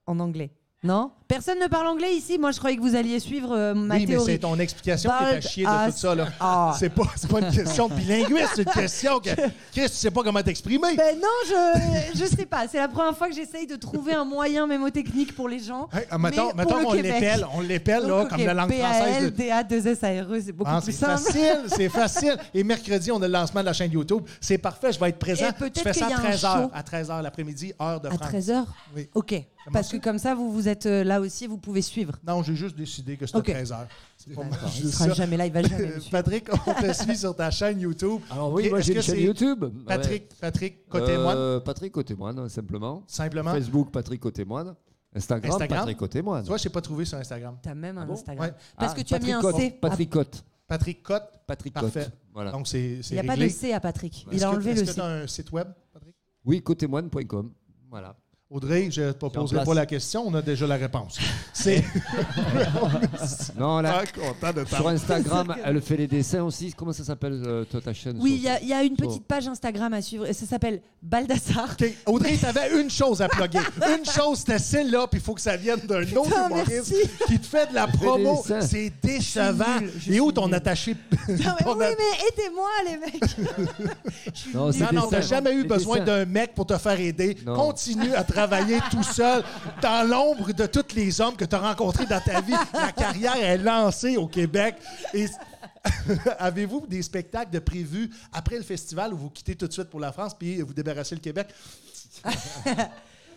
en anglais. Non? Personne ne parle anglais ici. Moi, je croyais que vous alliez suivre euh, ma oui, mais c'est ton explication qui est à chier de tout ça. Là. Ah. C'est pas, c'est pas une question de bilinguisme, c'est une question que. Chris, tu sais pas comment t'exprimer. Ben non, je je sais pas. C'est la première fois que j'essaye de trouver un moyen mémotechnique pour les gens. Hey, ah, mettons mais mettons pour le qu'on Québec. l'épelle, on l'épelle là, comme la langue française. de- P-A-L-D-A-2-S-A-R-E, c'est beaucoup Ah, plus c'est simple. facile, c'est facile. Et mercredi, on a le lancement de la chaîne YouTube. C'est parfait, je vais être présent. Et peut-être Tu fais ça à a un 13h, show. à 13h l'après-midi, heure de À France. 13h Oui. Ok. Parce que comme ça, vous, vous êtes euh, là aussi, vous pouvez suivre. Non, j'ai juste décidé que c'était Ok. 13 heures. C'est pas mal D'accord, il juste sera ça. jamais là, il va jamais. Patrick, on te suit sur ta chaîne YouTube. Alors oui, Et moi est-ce j'ai que une chaîne c'est YouTube. Patrick, Patrick. Côté-Moine, Euh, Patrick Côté-Moine, simplement. simplement. Facebook, Patrick Côté-Moine. Instagram, Instagram? Patrick Côté-Moine. Tu vois, je t'ai pas trouvé sur Instagram. T'as même un bon? Instagram. Ouais. Parce Ah, que tu as mis un Patrick C. Côte. Patrick Côte. Patrick Cotte. Patrick Parfait. Côte. Voilà. Donc, c'est Il c'est n'y a pas de réglé. C à Patrick. Il Est-ce a que- enlevé est-ce le que C. tu as un site web, Patrick? Oui, côtémoine.com. Voilà. Audrey, je ne te en poserai place. pas la question, on a déjà la réponse. C'est. Non, là, Ah, content de sur. Instagram, elle fait les dessins aussi. Comment ça s'appelle, euh, toi, ta chaîne Oui, sur- il y, a- il y a une petite page Instagram à suivre ça s'appelle Baldassar. Audrey, tu avais une chose à plugger. Une chose, c'était celle-là, puis il faut que ça vienne d'un autre humoriste merci. qui te fait de la promo. C'est décevant. Et où ton attaché? Non, mais ton oui, a- mais aidez-moi, les mecs. Non, Non, non, jamais eu Les besoin d'un mec pour te faire aider. Non. Continue à travailler tout seul dans l'ombre de tous les hommes que tu as rencontrés dans ta vie. La carrière est lancée au Québec. Et avez-vous des spectacles de prévus après le festival où vous quittez tout de suite pour la France puis vous débarrassez le Québec?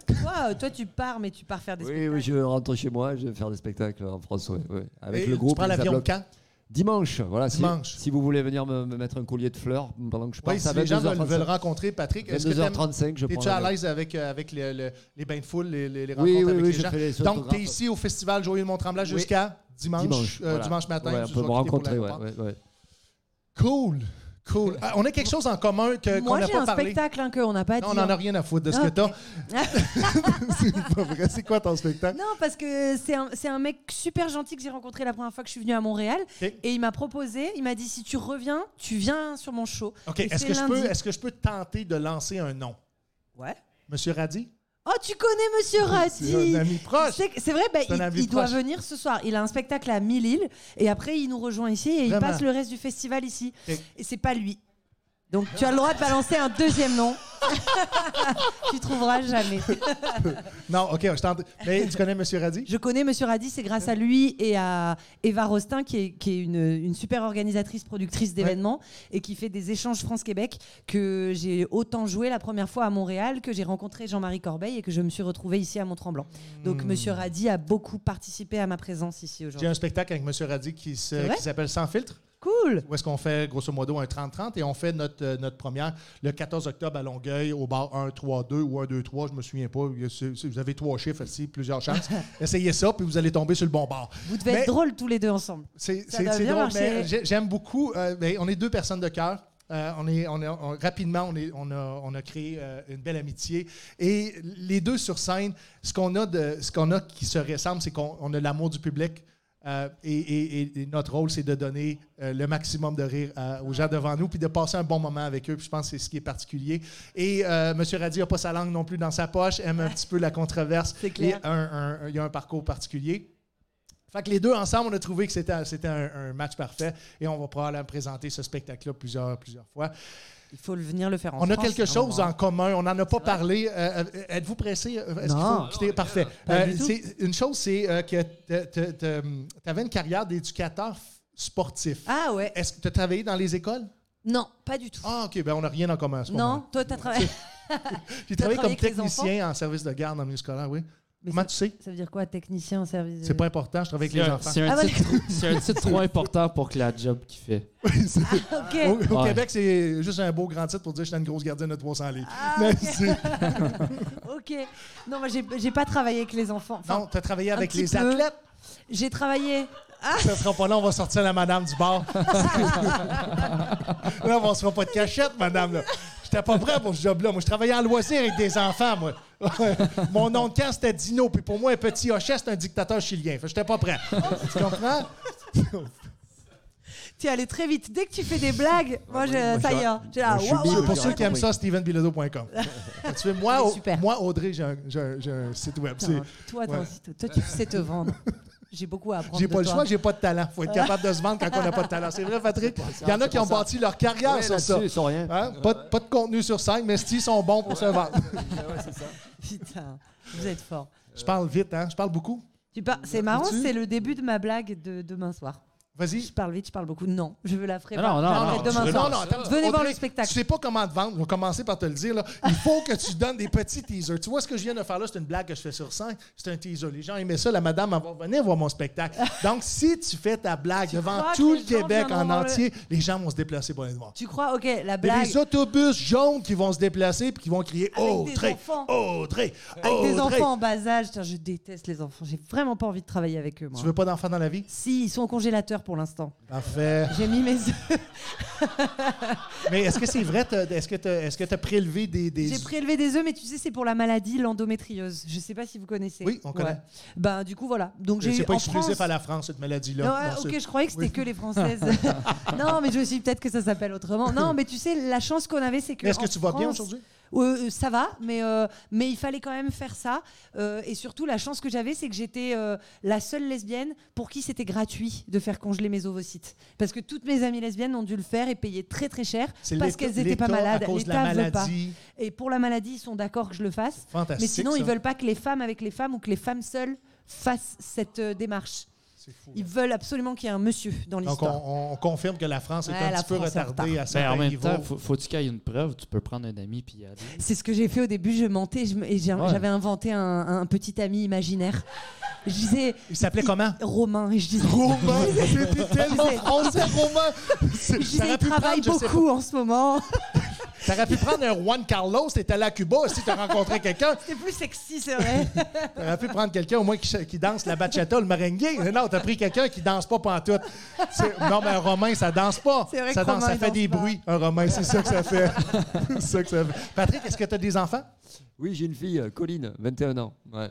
Toi, toi, tu pars, mais tu pars faire des Oui, spectacles. oui, je rentre chez moi, je vais faire des spectacles en France, ouais, ouais. avec Et le groupe. Tu prends l'avion quand? Dimanche, voilà. si- Dimanche. Si, vous voulez venir me, me mettre un collier de fleurs pendant que je Oui, passe si à les gens veulent, 22h35. veulent rencontrer Patrick, est-ce que t'aimes- 22h35, je Es-tu à l'aise avec, euh, avec le- le- les bains de foule, les, les- les Oui, rencontres oui, avec oui, les gens? les Donc, tu es ici au Festival Joyeux Mont-Tremblant Oui. jusqu'à dimanche, Dimanche, euh, voilà. dimanche matin. Ouais, on peut me rencontrer, ouais, ouais. Cool, cool. Ah, on a quelque chose en commun que- qu'on Moi, n'a j'ai pas un parlé. spectacle hein, qu'on n'a pas Non, dit. on n'en a hein. rien à foutre de ce Ah, que t'as. c'est pas vrai. C'est quoi ton spectacle? Non, parce que c'est un, c'est un mec super gentil que j'ai rencontré la première fois que je suis venue à Montréal. Et il m'a proposé, il m'a dit si tu reviens, tu viens sur mon show. OK. Est-ce que, je peux, est-ce que je peux tenter de lancer un nom? Ouais. Monsieur Radi? Oh, tu connais Monsieur C'est Ratti un ami proche. C'est vrai, bah, il, il doit venir ce soir. Il a un spectacle à Mille-Îles et après il nous rejoint ici et il passe le reste du festival ici. Ok. Et c'est pas lui. Donc tu as le droit de balancer un deuxième nom. tu trouveras jamais. Non, OK, je tente. Mais tu connais Monsieur Radi? Je connais Monsieur Radi, c'est grâce à lui et à Eva Rostin, qui est, qui est une, une super organisatrice, productrice d'événements et qui fait des échanges France-Québec, que j'ai autant joué la première fois à Montréal, que j'ai rencontré Jean-Marie Corbeil et que je me suis retrouvée ici à Mont-Tremblant. Donc Monsieur Radi a beaucoup participé à ma présence ici J'ai aujourd'hui. un spectacle avec Monsieur Radi qui, se- qui s'appelle Sans filtre. Cool Où est-ce qu'on fait grosso modo un 30-30 et on fait notre, euh, notre première le 14 octobre à Longueuil au bar 1-3-2 ou 1-2-3, je me souviens pas. Vous avez trois chiffres ici, plusieurs chances. Essayez ça, puis vous allez tomber sur le bon bar. Vous devez Mais- être drôles tous les deux ensemble. C'est drôle, marcher. mais j'ai- j'aime beaucoup. euh, ben, on est deux personnes de cœur. Euh, on est, on est- on- rapidement, on, est- on a, on a créé euh, une belle amitié. Et les deux sur scène, ce qu'on a, de, ce qu'on a qui se ressemble, c'est qu'on on a l'amour du public. Euh, et, et- et notre rôle, c'est de donner euh, le maximum de rire à- aux gens devant nous, puis de passer un bon moment avec eux. Puis je pense que c'est ce qui est particulier. Et euh, M. Radi n'a pas sa langue non plus dans sa poche, aime un petit peu la controverse. C'est clair. Et un- un- il y a un parcours particulier. Fait que les deux ensemble, on a trouvé que c'était, un match parfait et on va probablement présenter ce spectacle-là plusieurs, plusieurs fois. Il faut venir le faire en on a quelque chose en commun, on n'en a pas parlé. Euh, euh, êtes-vous pressé? Euh, Est-ce Non. qu'il faut quitter? Parfait. Pas Euh, du tout. c'est- une chose, c'est euh, que tu avais une carrière d'éducateur sportif. Ah ouais. Est-ce que tu as travaillé dans les écoles? Non, pas du tout. Ah, OK, ben on n'a rien en commun à ce non, moment toi, t'as travaillé. J'ai travaillé comme technicien en service de garde dans le milieu scolaire, oui. Comment tu sais? Ça veut dire quoi, technicien en service de- C'est pas important, je travaille avec les un, enfants. c'est un Ah, titre, c'est un titre trop important pour que la job qu'il fait. Ok. Au, au Ouais. Québec, c'est juste un beau grand titre pour dire que j'étais une grosse gardienne de 300 livres. Ah, Mais ok. Non, moi, j'ai pas travaillé avec les enfants. Enfin, non, tu as travaillé avec les peu. athlètes? J'ai travaillé. Ah, Ça sera pas là, on va sortir la madame du bar. là, on se fera pas de cachette, madame. là. J'étais pas prêt pour ce job-là. Moi, je travaillais en loisir avec des enfants, moi. Mon nom de camp, c'était Dino. Puis pour moi, un petit hochet, c'est un dictateur chilien. Fait j'étais pas prêt. tu comprends? tu es allé très vite. Dès que tu fais des blagues, moi, je, moi, ça y est. là, moi, pour ceux qui aiment ça, stevenbilodeau.com. tu sais, moi, moi, Audrey, j'ai un, site web. Toi, Ouais. toi, tu sais te vendre. J'ai beaucoup à apprendre. J'ai de pas le toi. choix, j'ai pas de talent. faut être capable de se vendre quand on n'a pas de talent. C'est vrai, Patrick? Il y en a qui ont bâti leur carrière Ouais, sur ça. là-dessus, sur rien. Hein? Pas, de- pas de contenu sur scène, mais s'ils sont bons pour se vendre. Putain, vous êtes fort. Je parle vite, hein? Je parle beaucoup. Tu par- C'est marrant, c'est le début de ma blague de demain soir. Vas-y. Je parle vite, je parle beaucoup. Non, je veux la ferai non, non, J'arrête non, demain soir. Non, non, attends, Venez voir le spectacle. Tu sais pas comment te vendre. On va commencer par te le dire. Là. Il faut que tu donnes des petits teasers. Tu vois ce que je viens de faire là, c'est une blague que je fais sur scène. C'est un teaser. Les gens aimaient ça. La madame va venir voir mon spectacle. Donc, si tu fais ta blague devant tout le les Québec en le- entier, les gens vont se déplacer pour aller voir. Tu crois, ok, la blague. des autobus jaunes qui vont se déplacer et qui vont crier Avec des Audrey, enfants. Audrey, Avec des enfants en bas âge. Je déteste les enfants. J'ai vraiment pas envie de travailler avec eux, moi. Tu veux pas d'enfants dans la vie? Si, ils sont au congélateur pour l'instant. Parfait. J'ai mis mes œufs. Mais est-ce que c'est vrai? Est-ce que tu as, prélevé des. des... J'ai prélevé des œufs, mais tu sais, c'est pour la maladie, l'endométriose. Je sais pas si vous connaissez. Oui, on connaît. Ben, du coup, voilà. Donc, j'ai C'est pas exclusif France- à la France, cette maladie-là. Non, ok, je croyais que c'était Oui. que les Françaises. non, mais je me suis peut-être que ça s'appelle autrement. Non, mais tu sais, la chance qu'on avait, c'est que. Est-ce que tu vas bien France- aujourd'hui? Euh, ça va, mais, euh, mais il fallait quand même faire ça. Euh, et surtout, la chance que j'avais, c'est que j'étais la seule lesbienne pour qui c'était gratuit de faire congeler mes ovocytes. Parce que toutes mes amies lesbiennes ont dû le faire et payer très très cher parce qu'elles n'étaient pas malades. L'État veut pas. Et pour la maladie, ils sont d'accord que je le fasse. Mais sinon, ça. ils veulent pas que les femmes avec les femmes ou que les femmes seules fassent cette démarche. Fou. Ils veulent absolument qu'il y ait un monsieur dans Donc, l'histoire. on, on confirme que la France est Ouais, un petit peu France retardée à certains en même niveaux. temps, faut, faut-tu qu'il y ait une preuve? Tu peux prendre un ami puis y aller. C'est ce que j'ai fait au début, je mentais je et j'ai- Ouais. j'avais inventé un, un petit ami imaginaire. Je disais Il s'appelait comment? Romain et je disais Romain! C'était tellement français, Romain! C'est- je disais, il travaille beaucoup en ce moment. T'aurais pu prendre un Juan Carlos, t'étais allé à Cuba, si t'as rencontré quelqu'un. C'est plus sexy, c'est vrai. T'aurais pu prendre quelqu'un au moins qui, danse la bachata, le merengue. Non, t'as pris quelqu'un qui danse pas pantoute. C'est- Non, mais un Romain, ça danse pas. C'est vrai ça que danse, Romain, ça fait danse des pas. bruits, un Romain. C'est ça que ça fait. c'est ça que ça fait. Patrick, est-ce que t'as des enfants? Oui, j'ai une fille, euh, Colline, 21 ans. Ouais.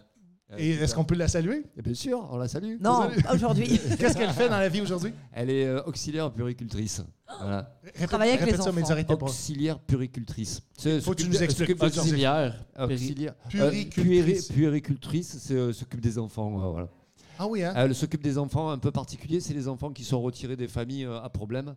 Euh, Et est-ce qu'on peut la saluer? Bien sûr, on la salue. Non, pas aujourd'hui. Qu'est-ce qu'elle fait dans la vie aujourd'hui? Elle est euh, auxiliaire puricultrice. Voilà. Travailler avec les enfants. Auxiliaire puricultrice. Faut que tu nous expliques. Auxiliaire. Auxiliaire. Puricultrice. Euh, puéri- puéricultrice, c'est euh, s'occupe des enfants. voilà. Ah oui, hein? Elle s'occupe des enfants un peu particuliers. C'est les enfants qui sont retirés des familles euh, à problème.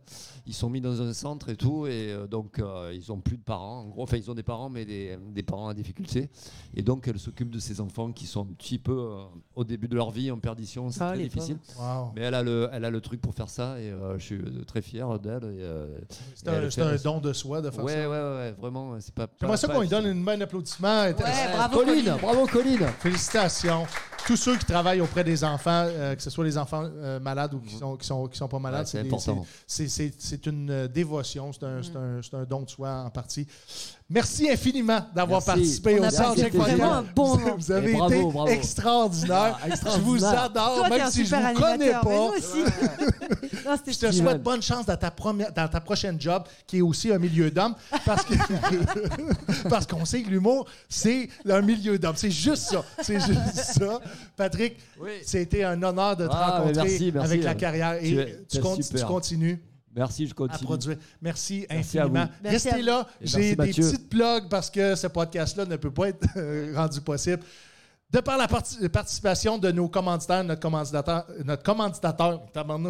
Ils sont mis dans un centre et tout. Et euh, donc, euh, ils ont plus de parents. En gros, enfin, ils ont des parents, mais des, des parents à difficulté. Et donc, elle s'occupe de ces enfants qui sont un petit peu euh, au début de leur vie en perdition. C'est Ah, très difficile. Wow. Mais elle a, le, elle a le truc pour faire ça. Et euh, je suis très fier d'elle. euh, C'est un, fait don de soi de faire Ouais, ça. ouais, ouais, ouais, vraiment. C'est pas. J'aimerais pas- ça qu'on lui donne une main d'applaudissement. Ouais, bravo. Colline, Colline. bravo Colline. Félicitations. Tous ceux qui travaillent auprès des enfants, euh, que ce soit les enfants euh, malades ou qui sont, qui sont, qui sont pas malades, Ouais, c'est des- important. c'est- c'est- C'est une euh, dévotion, c'est un, c'est un- c'est un don de soi en partie. Merci infiniment d'avoir participé On au Soundcheck vraiment Podcast. un bon Vous- moment. Vous avez bravo, été bravo. extraordinaire. Ah, Je vous adore, Toi, même si je super vous connais pas. nous aussi. Non, Je te souhaite bonne chance dans ta, première, dans ta prochaine job, qui est aussi un milieu d'hommes, parce que parce qu'on sait que l'humour, c'est un milieu d'hommes. C'est juste ça. C'est juste ça. Patrick, Oui. c'était un honneur de te Ah, rencontrer merci, merci. avec la carrière. Et Tu continues Merci, je à continue. produire. Merci, Merci à infiniment. vous. Merci à Restez vous. là. J'ai des Mathieu. petites plugs parce que ce podcast-là ne peut pas être rendu possible. De par la parti- participation de nos commanditaires, notre commanditateur, notre commanditateur,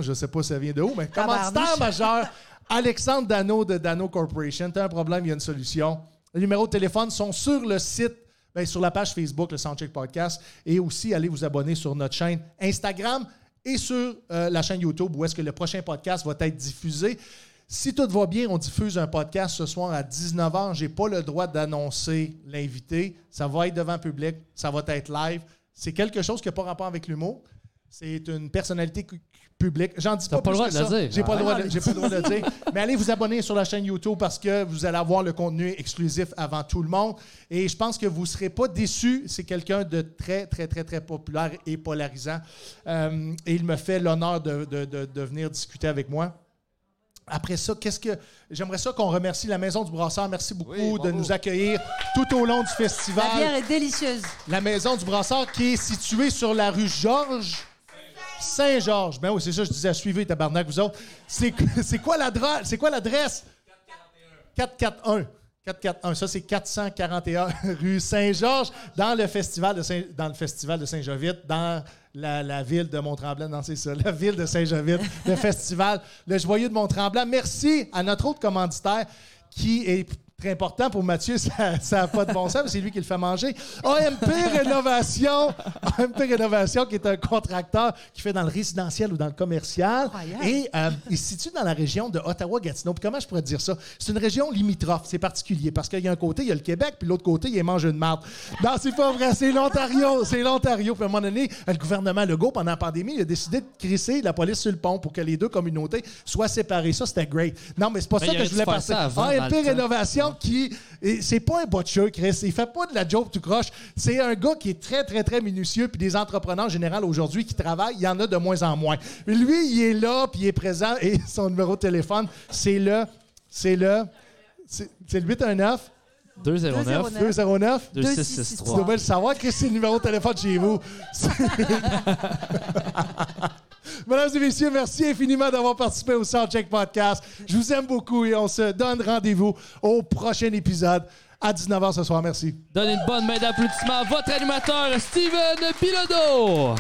je ne sais pas ça vient de où, mais commanditaire majeur, Alexandre Dano de Dano Corporation. Tu as un problème, il y a une solution. Les numéros de téléphone sont sur le site, ben, sur la page Facebook, le Soundcheck Podcast, et aussi allez vous abonner sur notre chaîne Instagram et sur euh, la chaîne YouTube où est-ce que le prochain podcast va être diffusé. Si tout va bien, on diffuse un podcast ce soir à 19h. Je n'ai pas le droit d'annoncer l'invité. Ça va être devant public. Ça va être live. C'est quelque chose qui n'a pas rapport avec l'humour. C'est une personnalité publique. J'en dis pas, pas le plus droit que de le ça. J'ai pas, le Ah, droit de- j'ai pas le droit de le dire. Mais allez vous abonner sur la chaîne YouTube parce que vous allez avoir le contenu exclusif avant tout le monde. Et je pense que vous ne serez pas déçus. C'est quelqu'un de très, très, très, très populaire et polarisant. Euh, et il me fait l'honneur de- de- de- de venir discuter avec moi. Après ça, qu'est-ce que j'aimerais ça qu'on remercie la Maison du Brasseur. Merci beaucoup Oui, de nous accueillir tout au long du festival. La bière est délicieuse. La Maison du Brasseur qui est située sur la rue Georges. Saint-Georges. Ben oui, c'est ça, je disais, suivez, tabarnak, vous autres. C'est quoi l'adresse? C'est quoi l'adresse? 441. 441. Ça, c'est 441 rue Saint-Georges, dans le festival de Saint, dans le festival de Saint-Jovite, dans la, la ville de Mont-Tremblant. Non, c'est ça, la ville de Saint-Jovite, le festival Le Joyeux de Mont-Tremblant. Merci à notre autre commanditaire qui est très important pour Mathieu, ça n'a pas de bon sens, mais c'est lui qui le fait manger. AMP Rénovation, AMP Rénovation, qui est un contracteur qui fait dans le résidentiel ou dans le commercial. Incroyable. Et euh, il se situe dans la région de Ottawa-Gatineau. Puis comment je pourrais te dire ça? C'est une région limitrophe, c'est particulier, parce qu'il y a un côté, il y a le Québec, puis l'autre côté, il y a mange une marde. Non, c'est pas vrai, c'est l'Ontario, c'est l'Ontario. Puis à un moment donné, le gouvernement Legault, pendant la pandémie, il a décidé de crisser la police sur le pont pour que les deux communautés soient séparées. Ça, c'était great. Non, mais c'est pas Mais ça que je voulais passer. AMP dans qui... C'est pas un butcher, Chris. Il fait pas de la joke tout croche. C'est un gars qui est très, très, très minutieux. Puis des entrepreneurs en général aujourd'hui qui travaillent, il y en a de moins en moins. Mais lui, il est là, puis il est présent. Et son numéro de téléphone, c'est le... C'est le... C'est le 819 209 209 Deux, 2663. tu le savoir, Chris, c'est le numéro de téléphone chez vous. Mesdames et messieurs, merci infiniment d'avoir participé au Soundcheck Podcast. Je vous aime beaucoup et on se donne rendez-vous au prochain épisode à 19h ce soir. Merci. Donnez une bonne main d'applaudissement à votre animateur, Steven Bilodeau.